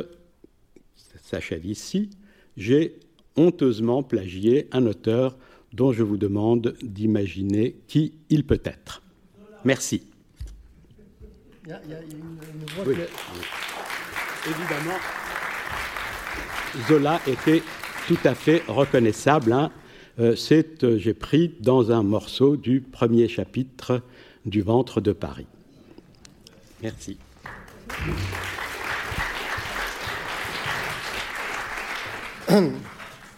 s'achève ici, j'ai honteusement plagié un auteur dont je vous demande d'imaginer qui il peut être. Merci. Il y a, une, Évidemment, Zola était tout à fait reconnaissable. Hein. Euh, c'est, euh, j'ai pris dans un morceau du premier chapitre du ventre de Paris. Merci.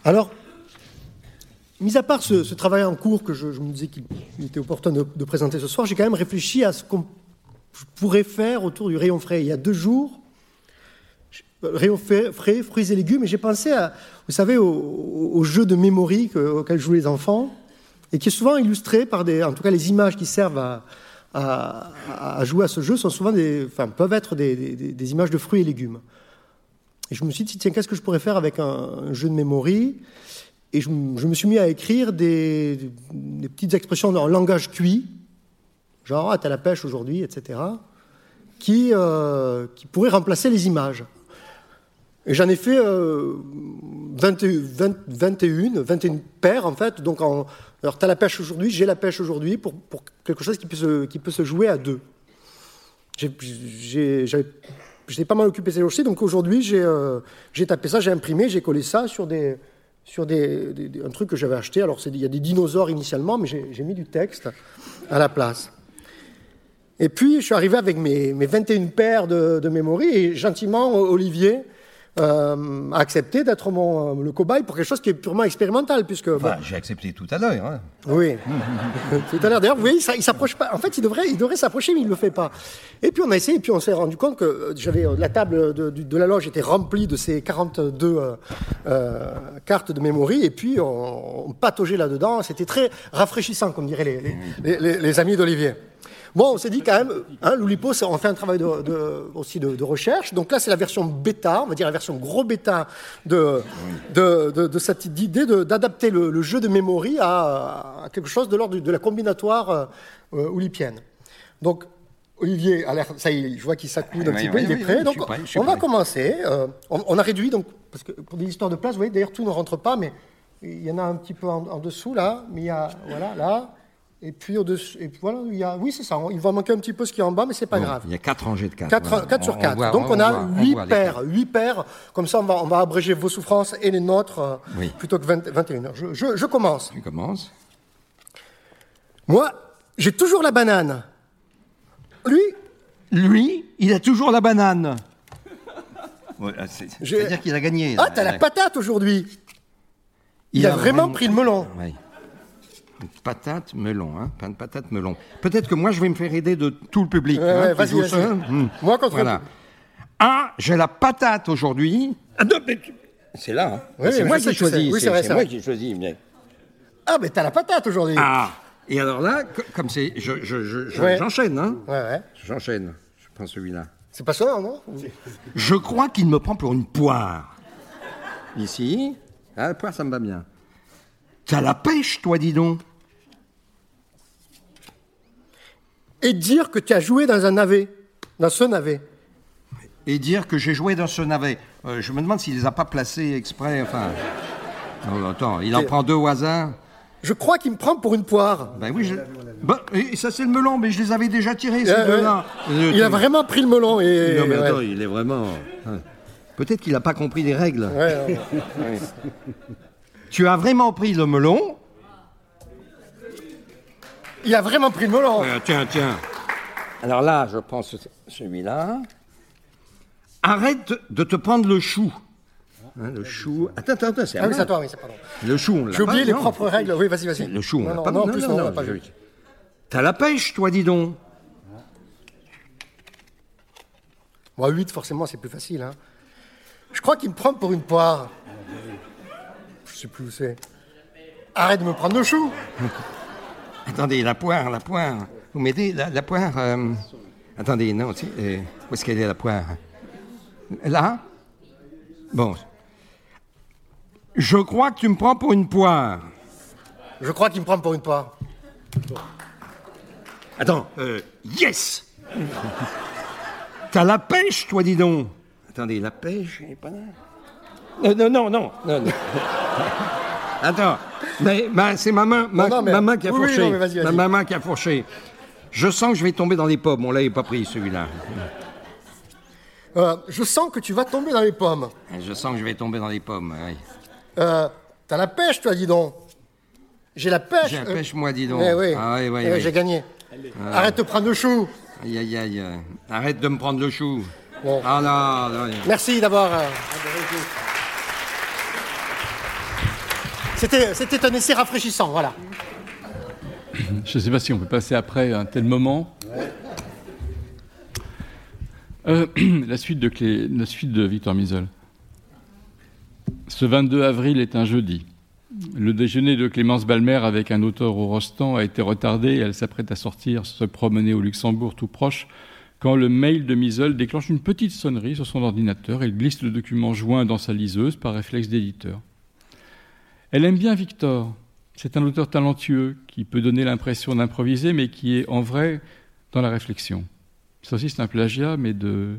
Alors, mis à part ce, travail en cours que je, me disais qu'il était opportun de, présenter ce soir, j'ai quand même réfléchi à ce qu'on pourrait faire autour du rayon frais. Il y a deux jours, rayon frais, fruits et légumes, et j'ai pensé, à, vous savez, au, jeu de mémoire auquel jouent les enfants et qui est souvent illustré par des, en tout cas les images qui servent à, jouer à ce jeu sont souvent des, enfin, peuvent être des, images de fruits et légumes. Et je me suis dit, tiens, qu'est-ce que je pourrais faire avec un, jeu de mémoire? Et je, me suis mis à écrire des, petites expressions en langage cuit, genre, ah, t'as la pêche aujourd'hui, etc., qui, euh, qui pourraient remplacer les images. Et j'en ai fait euh, 21, 21 paires, en fait. Donc, en, alors, tu as la pêche aujourd'hui, j'ai la pêche aujourd'hui, pour, quelque chose qui peut, se, jouer à deux. J'ai pas mal occupé ces aussi, donc aujourd'hui, euh, j'ai tapé ça, j'ai imprimé, j'ai collé ça sur, des, sur des, un truc que j'avais acheté. Alors, il y a des dinosaures initialement, mais j'ai mis du texte à la place. Et puis, je suis arrivé avec mes, mes 21 paires de, de et gentiment, Olivier euh, a accepté d'être mon, le cobaye pour quelque chose qui est purement expérimental, puisque... Enfin, j'ai accepté tout à l'heure. Hein. Oui, tout à l'heure. D'ailleurs, vous voyez, il s'approche pas. En fait, il devrait, il devrait s'approcher, mais il le fait pas. Et puis on a essayé, et puis on s'est rendu compte que j'avais la table de, de, la loge était remplie de ces 42 euh, euh, cartes de mémoire, et puis on, on pataugeait là-dedans. C'était très rafraîchissant, comme diraient les, les, les, les amis d'Olivier. Bon, on s'est dit quand même, hein, l'Oulipo, on fait un travail de, aussi de, recherche. Donc là, c'est la version bêta, on va dire la version gros bêta de, de, cette idée d'adapter le, jeu de mémoire à, quelque chose de l'ordre de, la combinatoire euh, oulipienne. Donc, Olivier, ça y est, je vois qu'il s'accoude un petit peu, il est prêt. donc, on va commencer. Euh, on, a réduit, donc, parce que pour des histoires de place, vous voyez, d'ailleurs, tout ne rentre pas, mais il y en a un petit peu en, en dessous, là. Mais il y a, voilà, là. Et puis au-dessus, et voilà, il y a, oui, c'est ça. Il va manquer un petit peu ce qui est en bas, mais c'est pas grave. Il y a quatre rangées de 4. 4, sur 4. Donc on, a 8 paires. 8 paires. Comme ça, on va, on va abréger vos souffrances et les nôtres euh, plutôt que 21 heures. Je, je, je, commence. Tu commences. Moi, j'ai toujours la banane. Lui? Lui, il a toujours la banane. Ah, c'est-à-dire qu'il a gagné. Ah, t'as la patate aujourd'hui. Il, a, vraiment pris le melon. Oui patate melon, hein, pain de patate melon. Peut-être que moi je vais me faire aider de tout le public. hein, vas-y, vas-y. Hmm. Moi contre voilà. Ah, j'ai la patate aujourd'hui. Ah, c'est là. Hein. Oui, c'est moi qui choisis. Oui, c'est moi qui choisis. Mais... Ah, mais t'as la patate aujourd'hui. Ah. Et alors là, comme c'est, j'enchaîne, je, je, je, hein. Ouais, ouais. J'enchaîne. Je prends celui-là. C'est pas ça, non? Je crois qu'il me prend pour une poire. Ici. Ah, la poire, ça me va bien. T'as la pêche, toi, dis donc. Et dire que tu as joué dans un navet, dans ce navet. Et dire que j'ai joué dans ce navet. Euh, je me demande s'il les a pas placés exprès. Enfin, attends, il en prend deux au hasard. Je crois qu'il me prend pour une poire. Ben oui, je... Ben, et ça c'est le melon, mais je les avais déjà tirés ces deux-là. Il a vraiment pris le melon et. Non mais attends, il est vraiment. Peut-être qu'il n'a pas compris les règles. tu as vraiment pris le melon il a vraiment pris le melon. tiens, tiens. Alors là, je prends celui-là. Arrête de te prendre le chou. Hein, le chou. Attends, attends, attends, c'est Ah oui, c'est toi, oui, c'est pardon. Le chou, J'ai oublié les propres règles. Oui, vas-y, vas-y. Le chou, on l'a pas Non, en plus, non, on l'a pas vu. T'as la pêche, toi, dis donc. Moi, 8, forcément, c'est plus facile. Hein. Je crois qu'il me prend pour une poire. Je sais plus où c'est. Arrête de me prendre le chou. Attendez, la poire, la poire. Vous m'aidez la, poire. Euh, attendez, non, euh, où est-ce qu'elle est la poire? Là? Bon. Je crois que tu me prends pour une poire. Je crois qu'il me prend pour une poire. Attends, euh, yes T'as la pêche, toi, dis donc. Attendez, la pêche, elle est pas là. Non, non. non, non. Attends, mais, c'est ma main, ma, main qui a fourché. Ma main qui a fourché. Je sens que je vais tomber dans les pommes. On l'avait pas pris celui-là. Euh, je sens que tu vas tomber dans les pommes. Je sens que je vais tomber dans les pommes, oui. Euh, T'as la pêche, toi, dis donc. J'ai la pêche. J'ai la pêche, moi, dis donc. Eh oui. Ah, oui, oui, eh J'ai gagné. Ah. Arrête de prendre le chou. Aïe, aïe, aïe. Arrête de me prendre le chou. Ah là, là, Merci d'avoir. C'était un essai rafraîchissant, voilà. Je ne sais pas si on peut passer après un tel moment. Euh, la, suite de la suite de Victor Misel. Ce 22 avril est un jeudi. Le déjeuner de Clémence Balmer avec un auteur au Rostand a été retardé et elle s'apprête à sortir se promener au Luxembourg tout proche quand le mail de Misel déclenche une petite sonnerie sur son ordinateur. Elle glisse le document joint dans sa liseuse par réflexe d'éditeur. Elle aime bien Victor. C'est un auteur talentueux qui peut donner l'impression d'improviser, mais qui est en vrai dans la réflexion. Ça aussi, c'est un plagiat, mais de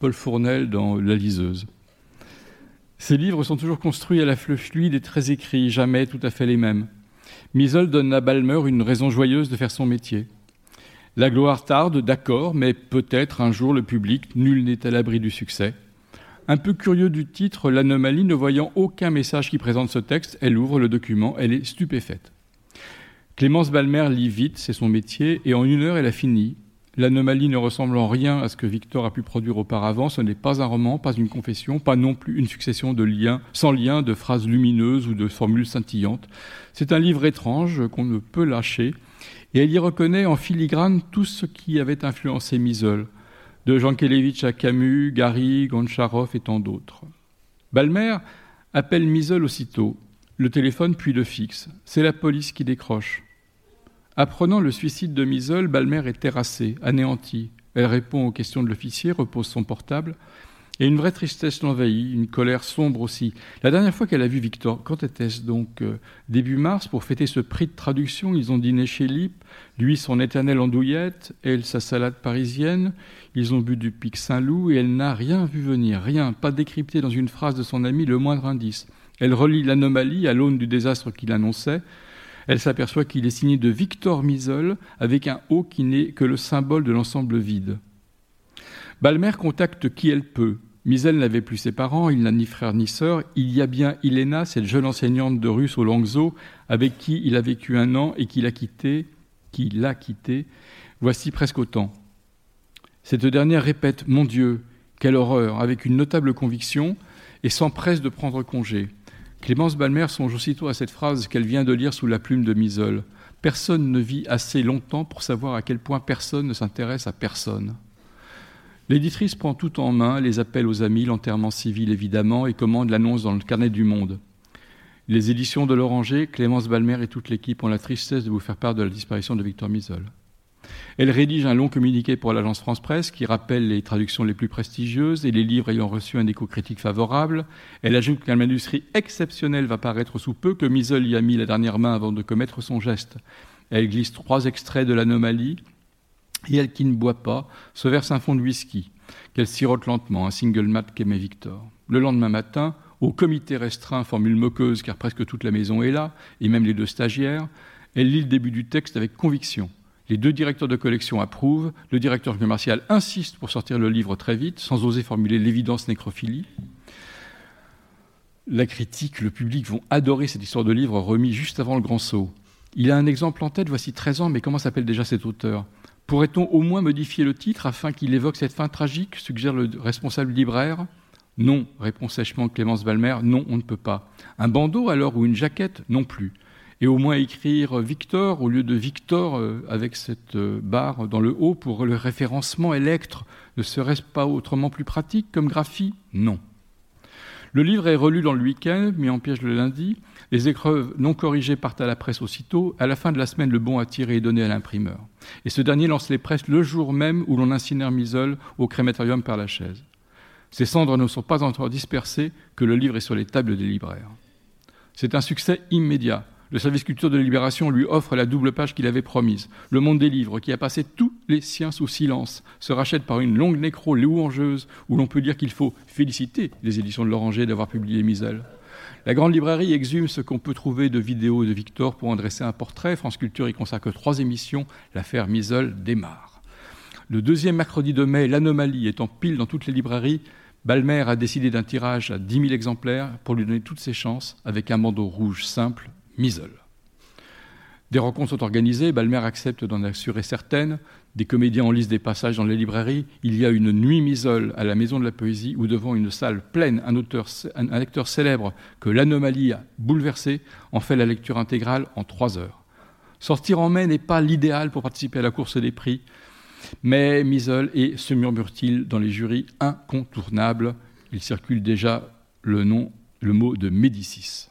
Paul Fournel dans La liseuse. Ses livres sont toujours construits à la fleuve fluide et très écrits, jamais tout à fait les mêmes. Misol donne à Balmer une raison joyeuse de faire son métier. La gloire tarde, d'accord, mais peut-être un jour le public, nul n'est à l'abri du succès. Un peu curieux du titre, l'anomalie, ne voyant aucun message qui présente ce texte, elle ouvre le document, elle est stupéfaite. Clémence Balmer lit vite, c'est son métier, et en une heure, elle a fini. L'anomalie ne ressemble en rien à ce que Victor a pu produire auparavant. Ce n'est pas un roman, pas une confession, pas non plus une succession de liens, sans lien, de phrases lumineuses ou de formules scintillantes. C'est un livre étrange qu'on ne peut lâcher, et elle y reconnaît en filigrane tout ce qui avait influencé Misol, de Jean Kelevitch à Camus, Gary, Goncharov et tant d'autres. Balmer appelle Misol aussitôt, le téléphone puis le fixe. C'est la police qui décroche. Apprenant le suicide de Misol, Balmer est terrassée, anéantie. Elle répond aux questions de l'officier, repose son portable, et une vraie tristesse l'envahit, une colère sombre aussi. La dernière fois qu'elle a vu Victor, quand était-ce donc euh, Début mars, pour fêter ce prix de traduction, ils ont dîné chez Lip, lui son éternelle andouillette, elle sa salade parisienne, ils ont bu du pic Saint-Loup, et elle n'a rien vu venir, rien, pas décrypté dans une phrase de son ami le moindre indice. Elle relit l'anomalie à l'aune du désastre qu'il annonçait, elle s'aperçoit qu'il est signé de Victor Misol avec un O qui n'est que le symbole de l'ensemble vide. Balmer contacte qui elle peut. Misel n'avait plus ses parents, il n'a ni frère ni sœur. Il y a bien Ilena, cette jeune enseignante de russe au Langzo, avec qui il a vécu un an et qui l'a quitté, qui l'a quitté, voici presque autant. Cette dernière répète Mon Dieu, quelle horreur, avec une notable conviction, et s'empresse de prendre congé. Clémence Balmer songe aussitôt à cette phrase qu'elle vient de lire sous la plume de Misol. Personne ne vit assez longtemps pour savoir à quel point personne ne s'intéresse à personne. L'éditrice prend tout en main, les appels aux amis, l'enterrement civil évidemment, et commande l'annonce dans le carnet du monde. Les éditions de l'Oranger, Clémence Balmer et toute l'équipe ont la tristesse de vous faire part de la disparition de Victor Misol. Elle rédige un long communiqué pour l'agence France Presse qui rappelle les traductions les plus prestigieuses et les livres ayant reçu un écho critique favorable. Elle ajoute qu'un manuscrit exceptionnel va paraître sous peu, que Misol y a mis la dernière main avant de commettre son geste. Elle glisse trois extraits de l'anomalie et elle qui ne boit pas se verse un fond de whisky qu'elle sirote lentement, un single mat qu'aimait Victor. Le lendemain matin, au comité restreint, formule moqueuse car presque toute la maison est là, et même les deux stagiaires, elle lit le début du texte avec conviction. Les deux directeurs de collection approuvent. Le directeur commercial insiste pour sortir le livre très vite, sans oser formuler l'évidence nécrophilie. La critique, le public vont adorer cette histoire de livre remis juste avant le grand saut. Il a un exemple en tête, voici 13 ans, mais comment s'appelle déjà cet auteur? Pourrait-on au moins modifier le titre afin qu'il évoque cette fin tragique suggère le responsable libraire. Non, répond sèchement Clémence Balmer, non, on ne peut pas. Un bandeau alors ou une jaquette Non plus et au moins écrire Victor au lieu de Victor euh, avec cette euh, barre dans le haut pour le référencement électre. Ne serait-ce pas autrement plus pratique comme graphie? Non. Le livre est relu dans le week-end, mis en piège le lundi. Les épreuves non corrigées partent à la presse aussitôt. À la fin de la semaine, le bon à tirer est donné à l'imprimeur. Et ce dernier lance les presses le jour même où l'on incinère Misol au crématorium par la chaise. Ces cendres ne sont pas encore dispersées que le livre est sur les tables des libraires. C'est un succès immédiat. Le service culture de Libération lui offre la double page qu'il avait promise. Le monde des livres, qui a passé tous les siens sous silence, se rachète par une longue nécro louangeuse où l'on peut dire qu'il faut féliciter les éditions de l'Oranger d'avoir publié Misel. La grande librairie exhume ce qu'on peut trouver de vidéos de Victor pour en dresser un portrait. France Culture y consacre trois émissions. L'affaire Misel démarre. Le deuxième mercredi de mai, l'anomalie est en pile dans toutes les librairies. Balmer a décidé d'un tirage à 10 000 exemplaires pour lui donner toutes ses chances avec un bandeau rouge simple Misol. Des rencontres sont organisées, Balmer accepte d'en assurer certaines, des comédiens en lisent des passages dans les librairies. Il y a une nuit Misol à la Maison de la Poésie où, devant une salle pleine, un, auteur, un lecteur célèbre que l'anomalie a bouleversé en fait la lecture intégrale en trois heures. Sortir en mai n'est pas l'idéal pour participer à la course des prix, mais Misol est, se murmure-t-il, dans les jurys incontournables. Il circule déjà le nom, le mot de Médicis.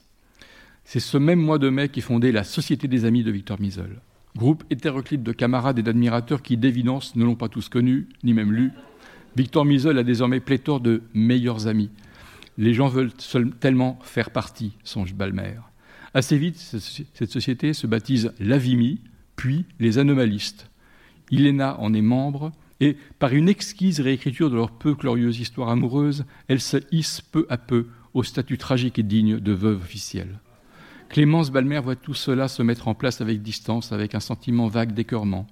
C'est ce même mois de mai qui fondé la Société des Amis de Victor Misol, groupe hétéroclite de camarades et d'admirateurs qui, d'évidence, ne l'ont pas tous connu, ni même lu. Victor Misol a désormais pléthore de meilleurs amis. Les gens veulent tellement faire partie, songe Balmer. Assez vite, cette société se baptise l'Avimi, puis les Anomalistes. Iléna en est membre, et par une exquise réécriture de leur peu glorieuse histoire amoureuse, elle se hisse peu à peu au statut tragique et digne de veuve officielle. Clémence Balmer voit tout cela se mettre en place avec distance, avec un sentiment vague d'écœurement.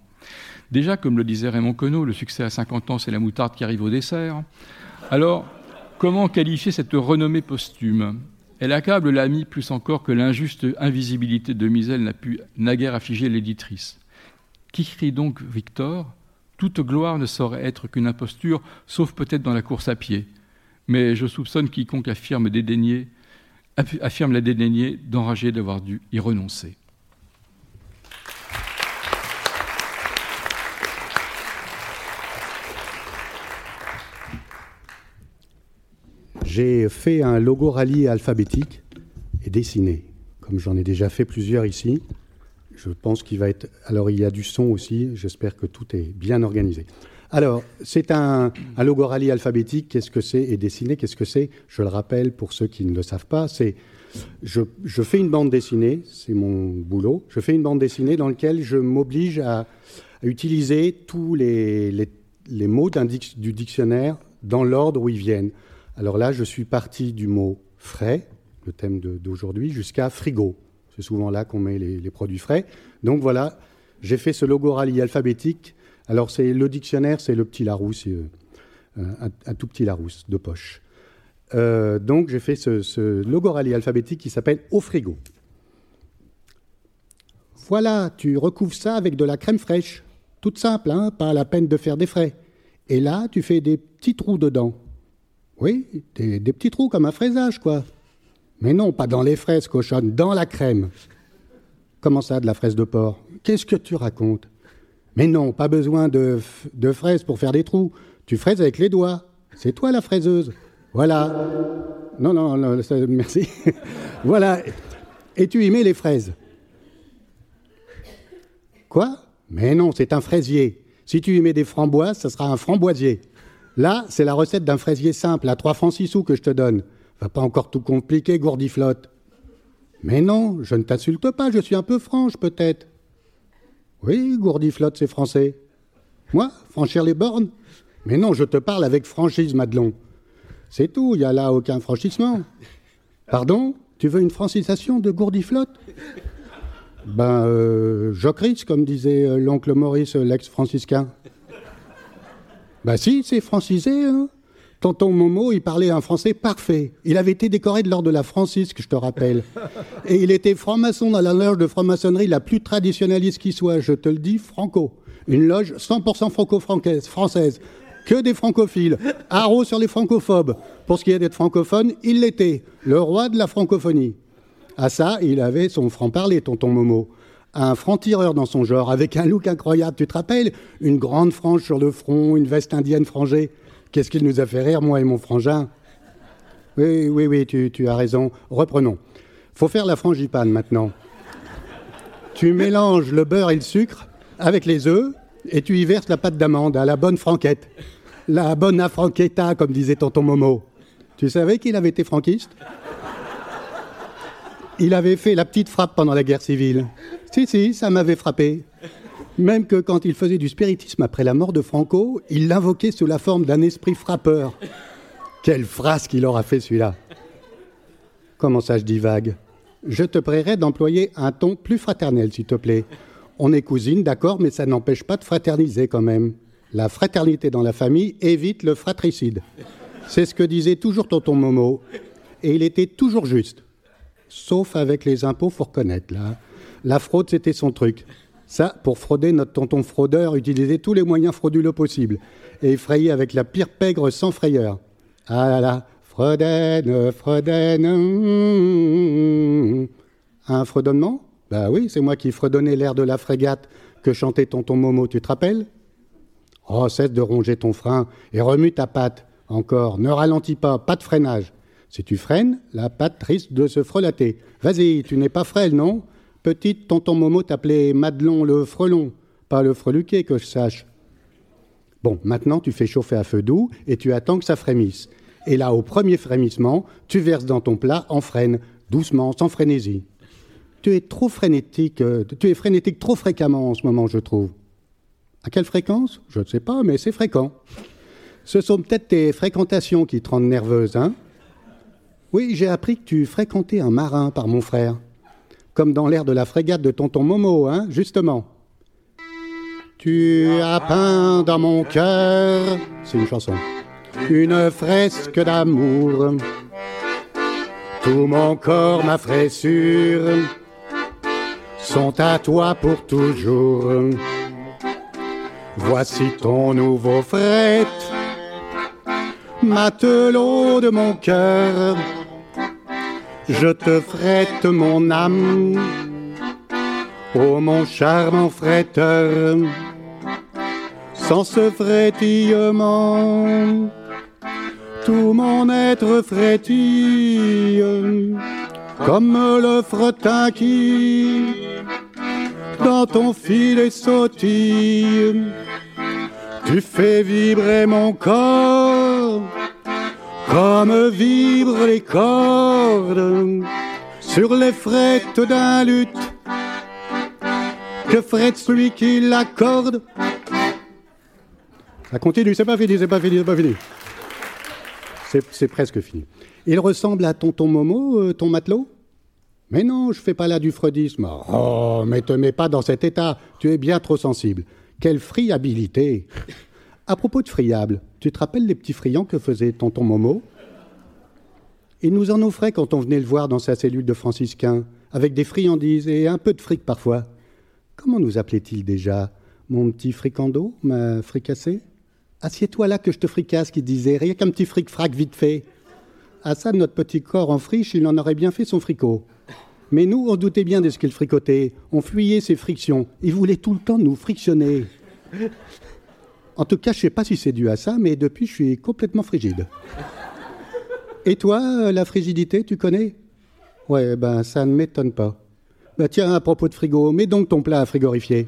Déjà, comme le disait Raymond Queneau, le succès à 50 ans, c'est la moutarde qui arrive au dessert. Alors, comment qualifier cette renommée posthume? Elle accable l'ami plus encore que l'injuste invisibilité de Misel n'a pu naguère affliger l'éditrice. Qui crie donc Victor? Toute gloire ne saurait être qu'une imposture, sauf peut-être dans la course à pied. Mais je soupçonne quiconque affirme, dédaigner, affirme la dédaigner d'enrager d'avoir dû y renoncer. J'ai fait un logo rallye alphabétique et dessiné, comme j'en ai déjà fait plusieurs ici. Je pense qu'il va être. Alors, il y a du son aussi. J'espère que tout est bien organisé. Alors, c'est un, logo rallye alphabétique. Qu'est-ce que c'est Et dessiné, qu'est-ce que c'est? Je le rappelle pour ceux qui ne le savent pas. C'est je, fais une bande dessinée, c'est mon boulot. Je fais une bande dessinée dans laquelle je m'oblige à, utiliser tous les, les, mots du dictionnaire dans l'ordre où ils viennent. Alors là, je suis parti du mot frais, le thème d'aujourd'hui, jusqu'à frigo. C'est souvent là qu'on met les, produits frais. Donc voilà, j'ai fait ce logo rallye alphabétique. Alors c'est le dictionnaire, c'est le petit Larousse, euh, un, tout petit Larousse de poche. Euh, donc j'ai fait ce, logo rallye alphabétique qui s'appelle Au frigo. Voilà, tu recouvres ça avec de la crème fraîche. Toute simple, hein, pas la peine de faire des frais. Et là, tu fais des petits trous dedans. Oui, des, des petits trous comme un fraisage, quoi. Mais non, pas dans les fraises cochonnes, dans la crème. Comment ça, de la fraise de porc? Qu'est-ce que tu racontes? Mais non, pas besoin de, fraises pour faire des trous. Tu fraises avec les doigts. C'est toi la fraiseuse. Voilà. Non, non, non merci. voilà. Et tu y mets les fraises. Quoi? Mais non, c'est un fraisier. Si tu y mets des framboises, ce sera un framboisier. Là, c'est la recette d'un fraisier simple à 3 francs 6 sous que je te donne. Va pas encore tout compliquer, gourdiflotte. Mais non, je ne t'insulte pas, je suis un peu franche peut-être. Oui, gourdiflotte, c'est français. Moi, franchir les bornes Mais non, je te parle avec franchise, Madelon. C'est tout, il n'y a là aucun franchissement. Pardon Tu veux une francisation de gourdiflotte? Ben, euh, comme disait euh, l'oncle Maurice, l'ex-franciscain. Ben si, c'est francisé, hein Tonton Momo, il parlait un français parfait. Il avait été décoré de l'ordre de la Francisque, je te rappelle. Et il était franc-maçon dans la loge de franc-maçonnerie la plus traditionnaliste qui soit, je te le dis, franco. Une loge 100% franco-française. Que des francophiles. Haro sur les francophobes. Pour ce qui est d'être francophone, il l'était. Le roi de la francophonie. À ça, il avait son franc-parler, tonton Momo un franc-tireur dans son genre, avec un look incroyable. Tu te rappelles? Une grande frange sur le front, une veste indienne frangée. Qu'est-ce qu'il nous a fait rire, moi et mon frangin Oui, oui, oui, tu, as raison. Reprenons. Faut faire la frangipane maintenant. tu mélanges le beurre et le sucre avec les œufs et tu y verses la pâte d'amande à la bonne franquette. La bonne afranqueta, comme disait tonton Momo. Tu savais qu'il avait été franquiste? Il avait fait la petite frappe pendant la guerre civile. Si, si, ça m'avait frappé. Même que quand il faisait du spiritisme après la mort de Franco, il l'invoquait sous la forme d'un esprit frappeur. Quelle phrase qu'il aura fait celui-là Comment ça je dis vague? Je te prierai d'employer un ton plus fraternel, s'il te plaît. On est cousine, d'accord, mais ça n'empêche pas de fraterniser quand même. La fraternité dans la famille évite le fratricide. C'est ce que disait toujours tonton Momo. Et il était toujours juste. Sauf avec les impôts, faut reconnaître, là. La fraude, c'était son truc. Ça, pour frauder, notre tonton fraudeur utilisait tous les moyens frauduleux possibles et effrayait avec la pire pègre sans frayeur. Ah là là, Froden, Froden. Un fredonnement? Bah oui, c'est moi qui fredonnais l'air de la frégate que chantait tonton Momo, tu te rappelles? Oh, cesse de ronger ton frein et remue ta patte. Encore, ne ralentis pas, pas de freinage. Si tu freines, la patte risque de se frelater. Vas-y, tu n'es pas frêle, non? Petite, tonton Momo t'appelait Madelon le frelon, pas le freluquet que je sache. Bon, maintenant tu fais chauffer à feu doux et tu attends que ça frémisse. Et là, au premier frémissement, tu verses dans ton plat en freine, doucement, sans frénésie. Tu es trop frénétique, euh, tu es frénétique trop fréquemment en ce moment, je trouve. À quelle fréquence? Je ne sais pas, mais c'est fréquent. Ce sont peut-être tes fréquentations qui te rendent nerveuse, hein? Oui, j'ai appris que tu fréquentais un marin par mon frère comme dans l'air de la frégate de tonton Momo, hein, justement. Tu as peint dans mon cœur, c'est une chanson, une fresque d'amour. Tout mon corps, ma fraissure, sont à toi pour toujours. Voici ton nouveau fret, matelot de mon cœur. Je te frette mon âme, ô mon charmant fretteur. Sans ce frétillement, tout mon être frétille, comme le fretin qui dans ton filet sautille. Tu fais vibrer mon corps comme vibrent les cordes sur les frettes d'un luth. Que frette celui qui l'accorde Ça continue, c'est pas fini, c'est pas fini, c'est pas fini. C'est presque fini. Il ressemble à tonton Momo, euh, ton matelot? Mais non, je fais pas là du freudisme. Oh, mais te mets pas dans cet état, tu es bien trop sensible. Quelle friabilité À propos de friable, tu te rappelles les petits friands que faisait tonton Momo? Il nous en offrait quand on venait le voir dans sa cellule de franciscain, avec des friandises et un peu de fric parfois. Comment nous appelait-il déjà? Mon petit fricando Ma fricassée? Assieds-toi là que je te fricasse, qu'il disait, rien qu'un petit fric-frac vite fait. À ça, notre petit corps en friche, il en aurait bien fait son fricot. Mais nous, on doutait bien de ce qu'il fricotait. On fuyait ses frictions. Il voulait tout le temps nous frictionner. En tout cas, je sais pas si c'est dû à ça, mais depuis, je suis complètement frigide. Et toi, la frigidité, tu connais? Ouais, ben ça ne m'étonne pas. Ben tiens, à propos de frigo, mets donc ton plat à frigorifier.